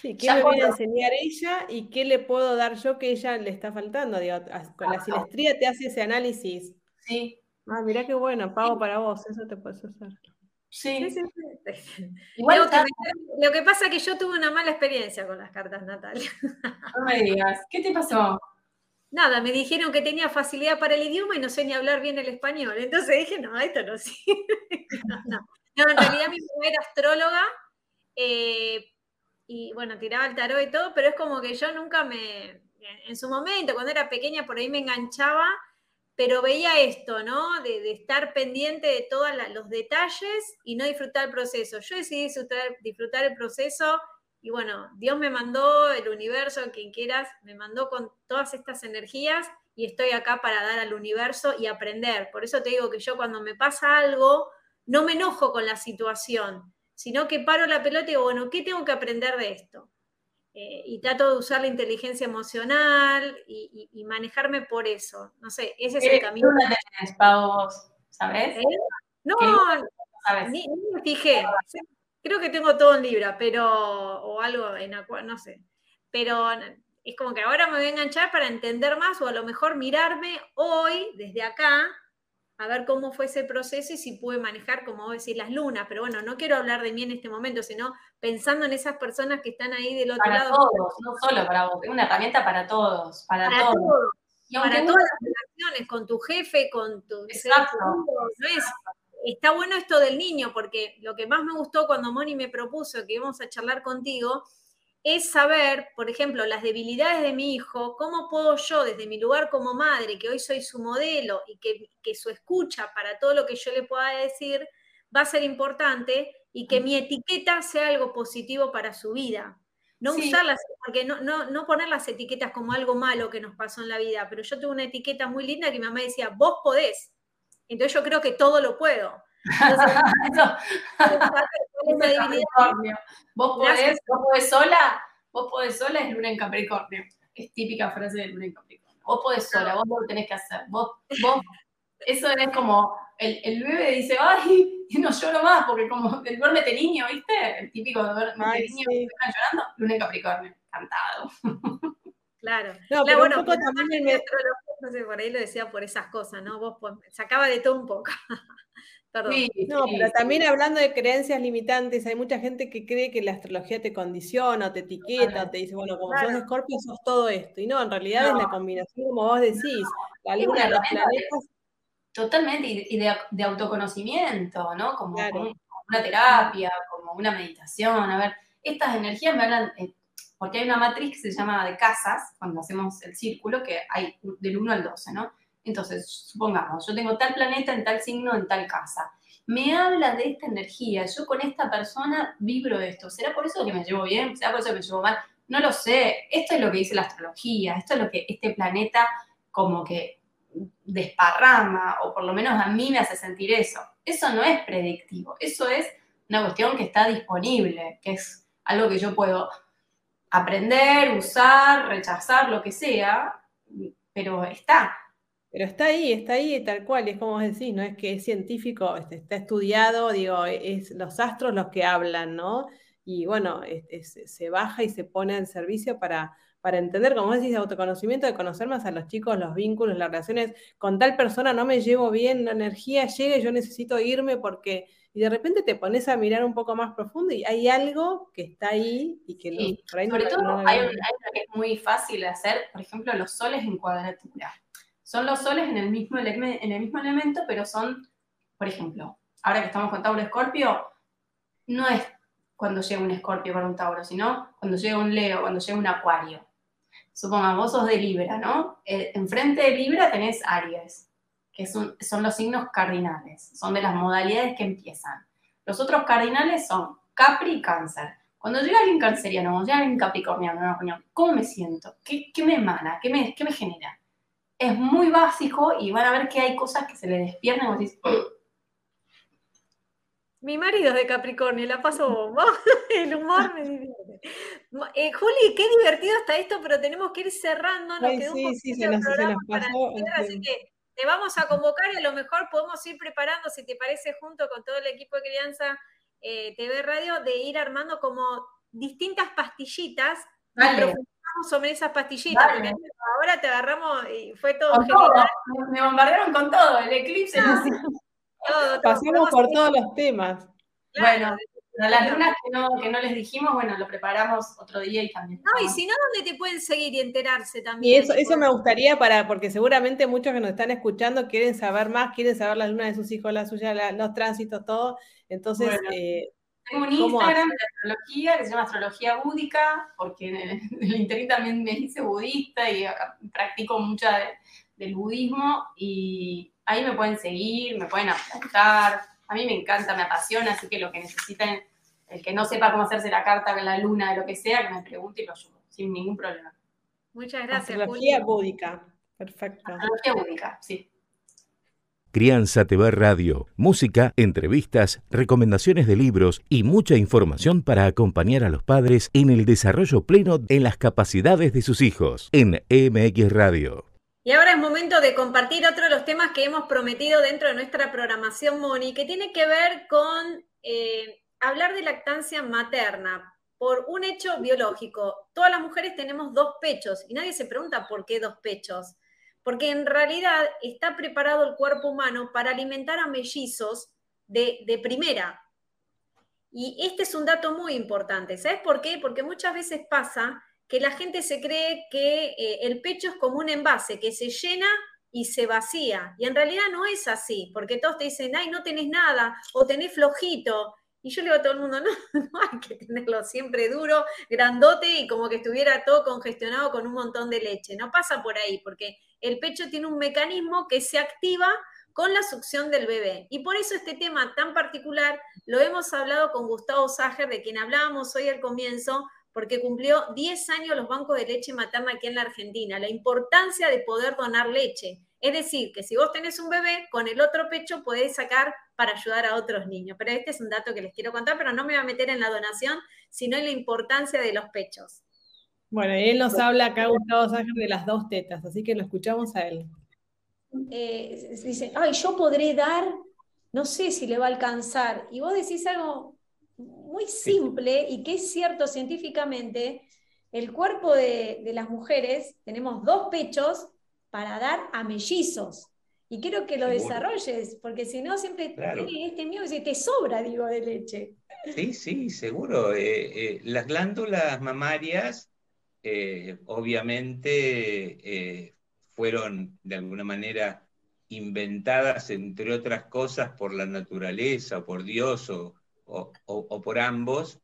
Sí, ¿qué Ya me viene a cuando- enseñar ella y qué le puedo dar yo que ella le está faltando? Digo, con la sinestría te hace ese análisis. Sí, Ah, mirá qué bueno, pago para vos, eso te puedes hacer. sí. Sí, sí, sí. Igual Tengo que lo que pasa es que yo tuve una mala experiencia con las cartas natales. no me digas, ¿qué te pasó? Nada, me dijeron que tenía facilidad para el idioma y no sé ni hablar bien el español. Entonces dije, no, esto no sirve. No, no. No, en realidad mi mamá era astróloga eh, y bueno, tiraba el tarot y todo, pero es como que yo nunca me, en su momento, cuando era pequeña, por ahí me enganchaba, pero veía esto, ¿no? De, de estar pendiente de todos los detalles y no disfrutar el proceso. Yo decidí disfrutar, disfrutar el proceso y bueno, Dios me mandó, el universo, quien quieras, me mandó con todas estas energías y estoy acá para dar al universo y aprender. Por eso te digo que yo cuando me pasa algo, no me enojo con la situación, sino que paro la pelota y digo, bueno, ¿qué tengo que aprender de esto? Eh, y trato de usar la inteligencia emocional y, y- y manejarme por eso. No sé, ese es el ¿Qué camino. tenés, Pau. ¿Eh? No, ¿Qué luna ¿Sabes? ni, ni me fijé. Creo que tengo todo en Libra, pero. o algo en Acuario, no sé. Pero es como que ahora me voy a enganchar para entender más, o a lo mejor mirarme hoy, desde acá, a ver cómo fue ese proceso y si pude manejar, como vos decís, las lunas. Pero bueno, no quiero hablar de mí en este momento, sino pensando en esas personas que están ahí del otro Para lado. todos, no solo para vos, es una herramienta para todos, para, Para todos. todos, Y aunque para todas las relaciones, con tu jefe, con tu Exacto. ¿no es? Está bueno esto del niño, porque lo que más me gustó cuando Moni me propuso que íbamos a charlar contigo es saber, por ejemplo, las debilidades de mi hijo, cómo puedo yo, desde mi lugar como madre, que hoy soy su modelo y que, que su escucha para todo lo que yo le pueda decir va a ser importante y que mi etiqueta sea algo positivo para su vida. No Sí. usarlas, porque no, no, no poner las etiquetas como algo malo que nos pasó en la vida, pero yo tuve una etiqueta muy linda que mi mamá decía, vos podés. Entonces yo creo que todo lo puedo. Vos podés, vos podés sola, vos podés sola es luna en Capricornio. Es típica frase de luna en Capricornio. Vos podés sola, vos lo tenés que hacer. Vos, vos, eso es como, el, el bebé dice, ay, no lloro más, porque como el duérmete niño, ¿viste? El típico de duérmete Ay, niño, sí. que están llorando, luna en Capricornio. Cantado. Claro. No, Claro, pero bueno, un poco también astrología, no sé, por ahí lo decía por esas cosas, ¿no? Vos pues, sacaba de todo un poco. Perdón. Sí, No, sí, pero sí. también hablando de creencias limitantes, hay mucha gente que cree que la astrología te condiciona, o te etiqueta, o te dice, bueno, como sos Claro. Escorpio, sos todo esto. Y no, en realidad es la combinación, como vos decís, la luna, una los planetas. Totalmente, y y de, de autoconocimiento, ¿no? Como, Claro. como una terapia, como una meditación. A ver, estas energías me hablan, eh, porque hay una matriz que se llama de casas, cuando hacemos el círculo, que hay del 1 al 12, ¿no? Entonces, supongamos, yo tengo tal planeta en tal signo, en tal casa. me habla de esta energía, yo con esta persona vibro esto, ¿será por eso que me llevo bien? ¿Será por eso que me llevo mal? No lo sé, esto es lo que dice la astrología, esto es lo que este planeta como que desparrama, o por lo menos a mí me hace sentir eso. Eso no es predictivo, eso es una cuestión que está disponible, que es algo que yo puedo aprender, usar, rechazar, lo que sea, pero está. Pero está ahí, está ahí tal cual, es como vos decís, no es que es científico, este, está estudiado, digo, es los astros los que hablan, ¿no? Y bueno, es- es- se baja y se pone en servicio para, para entender, como decís, de autoconocimiento, de conocer más a los chicos, los vínculos, las relaciones, con tal persona no me llevo bien, la energía llega y yo necesito irme porque, y de repente te pones a mirar un poco más profundo y hay algo que está ahí y que no, Sí, por ahí no Sobre todo no hay, un- hay una que es muy fácil de hacer, por ejemplo, los soles en cuadratura. Son los soles en el mismo, eleme- en el mismo elemento, pero son, por ejemplo, ahora que estamos con Tauro Escorpio, no es cuando llega un Escorpio para un Tauro, sino cuando llega un Leo, cuando llega un Acuario. Supongamos, vos sos de Libra, ¿no? Eh, enfrente de Libra tenés Aries, que son, los signos cardinales, son de las modalidades que empiezan. Los otros cardinales son Capri y Cáncer. Cuando llega alguien canceriano, cuando llega alguien capricorniano, ¿cómo me siento? ¿Qué, me emana? ¿Qué me, ¿Qué me genera? Es muy básico y van a ver que hay cosas que se le despiertan y vos decís, Mi marido es de Capricornio, la paso bomba. El humor me divierte. Eh, Juli, qué divertido está esto, pero tenemos que ir cerrando. Nos Ay, quedó sí, un sí, poquito se el nos- se programa nos para pasó cierre, así que te vamos a convocar y a lo mejor podemos ir preparando, si te parece, junto con todo el equipo de Crianza eh, TV Radio, de ir armando como distintas pastillitas y Sobre esas pastillitas, Dale. porque ahora te agarramos y fue todo con todo, general. me- bombardearon con todo, el eclipse, los signos. todo, todo. Pasamos por todos los temas. claro, Bueno, las lunas que no, que no les dijimos, bueno, lo preparamos otro día y también. No, y si no, ¿dónde te pueden seguir y enterarse Y también? eso, eso me gustaría para, porque seguramente muchos que nos están escuchando quieren saber más, quieren saber la luna de sus hijos, la suya, la- los tránsitos, todo. Entonces, Bueno. eh, Tengo un ¿Cómo Instagram de astrología que se llama Astrología Búdica, porque en el, en el interín también me hice budista y ah, practico mucha de- del budismo y ahí me pueden seguir, me pueden apuntar. A mí me encanta, me apasiona, así que lo que necesiten, el que no sepa cómo hacerse la carta con la luna, de lo que sea, que me pregunte y lo ayudo, sin ningún problema. Muchas gracias, astrología Juli. búdica. Perfecto. Astrología Búdica, sí. Crianza TV Radio, música, entrevistas, recomendaciones de libros y mucha información para acompañar a los padres en el desarrollo pleno en las capacidades de sus hijos en MX Radio. Y ahora es momento de compartir otro de los temas que hemos prometido dentro de nuestra programación, Moni, que tiene que ver con eh, hablar de lactancia materna por un hecho biológico. Todas las mujeres tenemos dos pechos y nadie se pregunta por qué dos pechos. Porque en realidad está preparado el cuerpo humano para alimentar a mellizos de, primera. Y este es un dato muy importante. ¿Sabes por qué? Porque muchas veces pasa que la gente se cree que eh, el pecho es como un envase, que se llena y se vacía. Y en realidad no es así, porque todos te dicen, ay, no tenés nada, o tenés flojito. Y yo le digo a todo el mundo, no, no hay que tenerlo siempre duro, grandote y como que estuviera todo congestionado con un montón de leche. No pasa por ahí, porque el pecho tiene un mecanismo que se activa con la succión del bebé. Y por eso este tema tan particular lo hemos hablado con Gustavo Sager, de quien hablábamos hoy al comienzo, porque cumplió 10 años los bancos de leche materna aquí en la Argentina, la importancia de poder donar leche. Es decir, que si vos tenés un bebé, con el otro pecho podés sacar para ayudar a otros niños. Pero este es un dato que les quiero contar, pero no me voy a meter en la donación, sino en la importancia de los pechos. Bueno, y él nos habla acá, Gustavo Ságer, de las dos tetas, así que lo escuchamos a él. Eh, dicen, ay, yo podré dar, no sé si le va a alcanzar. Y vos decís algo muy simple y que es cierto científicamente, el cuerpo de, de las mujeres, tenemos dos pechos para dar a mellizos. Y quiero que lo desarrolles, porque si no, siempre Claro. tiene este miedo y te sobra, digo, de leche. Sí, sí, seguro. Eh, eh, las glándulas mamarias, eh, obviamente, fueron de alguna manera inventadas, entre otras cosas, por la naturaleza, o por Dios, o, o- o- por ambos,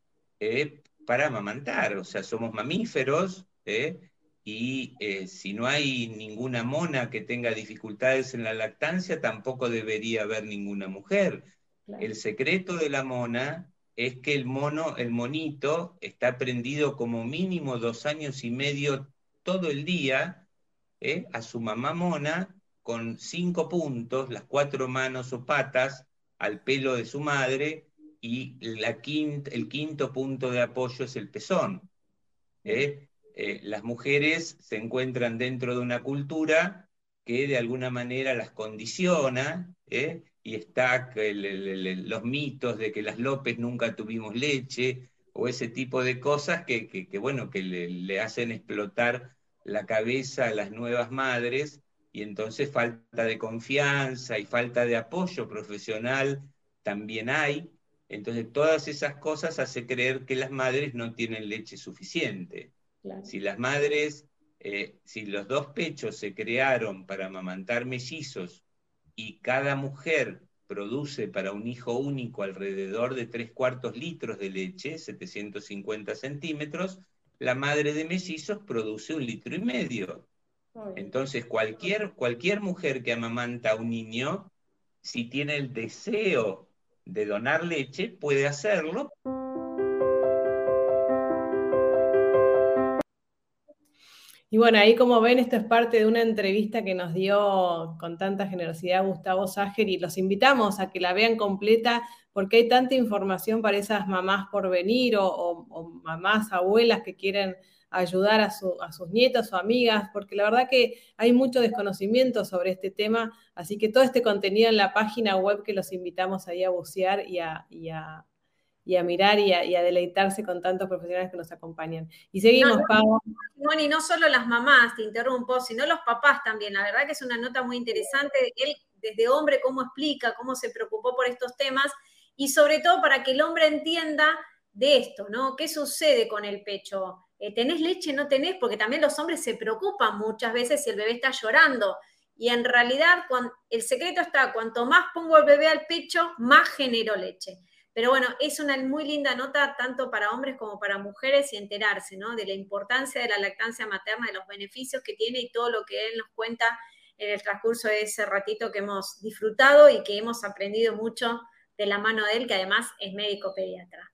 para amamantar. O sea, somos mamíferos, ¿eh? Y eh, si no hay ninguna mona que tenga dificultades en la lactancia, tampoco debería haber ninguna mujer. Claro. El secreto de la mona es que el mono, el monito, está prendido como mínimo dos años y medio todo el día ¿eh? a su mamá mona con cinco puntos, las cuatro manos o patas al pelo de su madre y la quint- el quinto punto de apoyo es el pezón. ¿eh? Eh, las mujeres se encuentran dentro de una cultura que de alguna manera las condiciona, ¿eh? y está los mitos de que las López nunca tuvimos leche, o ese tipo de cosas que, bueno, que le, le hacen explotar la cabeza a las nuevas madres, y entonces falta de confianza y falta de apoyo profesional también hay. Entonces todas esas cosas hace creer que las madres no tienen leche suficiente. Claro. Si las madres, eh, si los dos pechos se crearon para amamantar mellizos y cada mujer produce para un hijo único alrededor de tres cuartos litros de leche, 750 centímetros, la madre de mellizos produce un litro y medio. Entonces, cualquier, cualquier mujer que amamanta a un niño, si tiene el deseo de donar leche, puede hacerlo, Y bueno, ahí como ven, esto es parte de una entrevista que nos dio con tanta generosidad Gustavo Ságer y los invitamos a que la vean completa porque hay tanta información para esas mamás por venir o, mamás, abuelas que quieren ayudar a, su- a sus nietos o amigas, porque la verdad que hay mucho desconocimiento sobre este tema, así que todo este contenido en la página web que los invitamos ahí a bucear y a- y a mirar y a, y a deleitarse con tantos profesionales que nos acompañan. Y seguimos, No, no, Pau. Y no solo las mamás, te interrumpo, sino los papás también. La verdad que es una nota muy interesante. Él, desde hombre, cómo explica, cómo se preocupó por estos temas y sobre todo para que el hombre entienda de esto, ¿no? ¿Qué sucede con el pecho? Eh, ¿Tenés leche? ¿No tenés? Porque también los hombres se preocupan muchas veces si el bebé está llorando. Y en realidad, el secreto está, cuanto más pongo el bebé al pecho, más genero leche. Pero bueno, es una muy linda nota tanto para hombres como para mujeres y enterarse, ¿no? De la importancia de la lactancia materna, de los beneficios que tiene y todo lo que él nos cuenta en el transcurso de ese ratito que hemos disfrutado y que hemos aprendido mucho de la mano de él, que además es médico pediatra.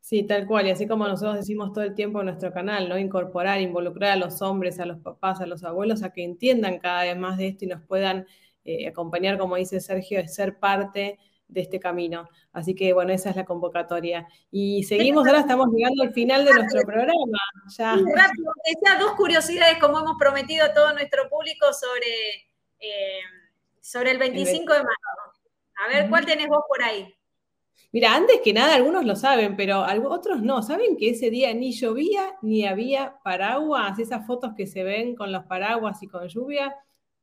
Sí, tal cual, y así como nosotros decimos todo el tiempo en nuestro canal, ¿no? Incorporar, involucrar a los hombres, a los papás, a los abuelos, a que entiendan cada vez más de esto y nos puedan eh, acompañar, como dice Sergio, de ser parte de este camino. Así que bueno, esa es la convocatoria. Y seguimos, ahora estamos llegando al final de nuestro programa. Ya. Rápido, sea dos curiosidades, como hemos prometido a todo nuestro público sobre, eh, sobre el 25 de mayo. A ver, ¿cuál tenés vos por ahí? Mira, antes que nada, algunos lo saben, pero otros no. ¿Saben que ese día ni llovía ni había paraguas? Esas fotos que se ven con los paraguas y con lluvia,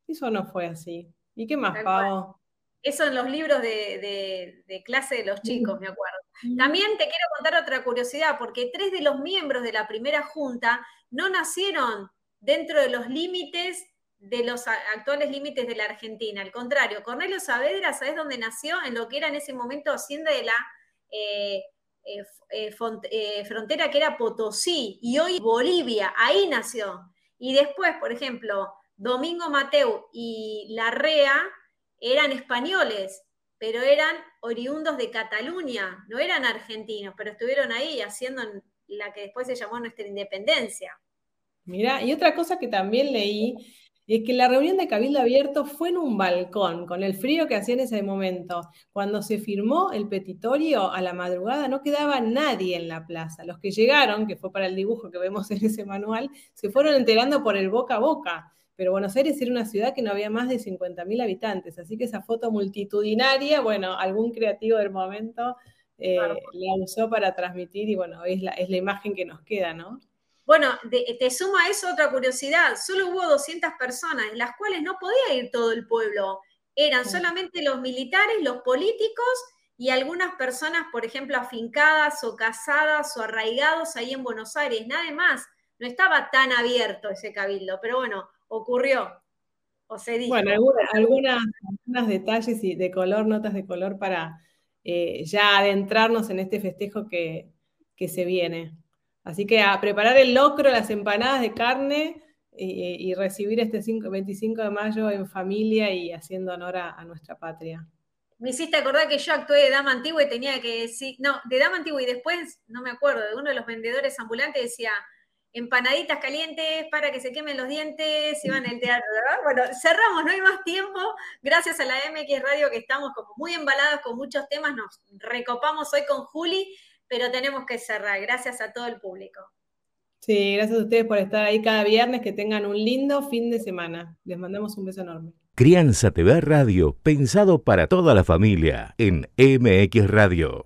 eso no fue así. ¿Y qué más, Pau? Eso en los libros de, de- de clase de los chicos, me acuerdo. También te quiero contar otra curiosidad, porque tres de los miembros de la primera junta no nacieron dentro de los límites de los actuales límites de la Argentina. Al contrario, Cornelio Saavedra, ¿sabes dónde nació? En lo que era en ese momento Hacienda de la eh, eh, eh, font- eh, frontera que era Potosí y hoy Bolivia, ahí nació. Y después, por ejemplo, Domingo Mateu y Larrea eran españoles, pero eran oriundos de Cataluña, no eran argentinos, pero estuvieron ahí haciendo la que después se llamó nuestra independencia. Mira, y otra cosa que también leí es que la reunión de Cabildo Abierto fue en un balcón, con el frío que hacía en ese momento. Cuando se firmó el petitorio a la madrugada no quedaba nadie en la plaza. Los que llegaron, que fue para el dibujo que vemos en ese manual, se fueron enterando por el boca a boca. Pero Buenos Aires era una ciudad que no había más de 50.000 habitantes, así que esa foto multitudinaria, bueno, algún creativo del momento eh, Claro. la usó para transmitir y bueno, es la, es la imagen que nos queda, ¿no? Bueno, de- te suma a eso otra curiosidad. Solo hubo 200 personas, en las cuales no podía ir todo el pueblo. Eran solamente los militares, los políticos y algunas personas, por ejemplo, afincadas o casadas o arraigados ahí en Buenos Aires. Nada más. No estaba tan abierto ese cabildo, pero bueno, ocurrió. O se dijo. Bueno, alguna- algunas, algunos detalles y de color, notas de color para eh, ya adentrarnos en este festejo que, que se viene. Así que a preparar el locro, las empanadas de carne y recibir este 5 25 de mayo en familia y haciendo honor a, a nuestra patria. Me hiciste acordar que yo actué de dama antigua y tenía que decir, no, de dama antigua y después, no me acuerdo, de uno de los vendedores ambulantes decía, empanaditas calientes para que se quemen los dientes, iban al teatro, ¿verdad? Bueno, cerramos, no hay más tiempo. Gracias a la MX Radio que estamos como muy embaladas con muchos temas, nos recopamos hoy con Juli, pero tenemos que cerrar. Gracias a todo el público. Sí, gracias a ustedes por estar ahí cada viernes, que tengan un lindo fin de semana. Les mandamos un beso enorme. Crianza TV Radio, pensado para toda la familia, en MX Radio.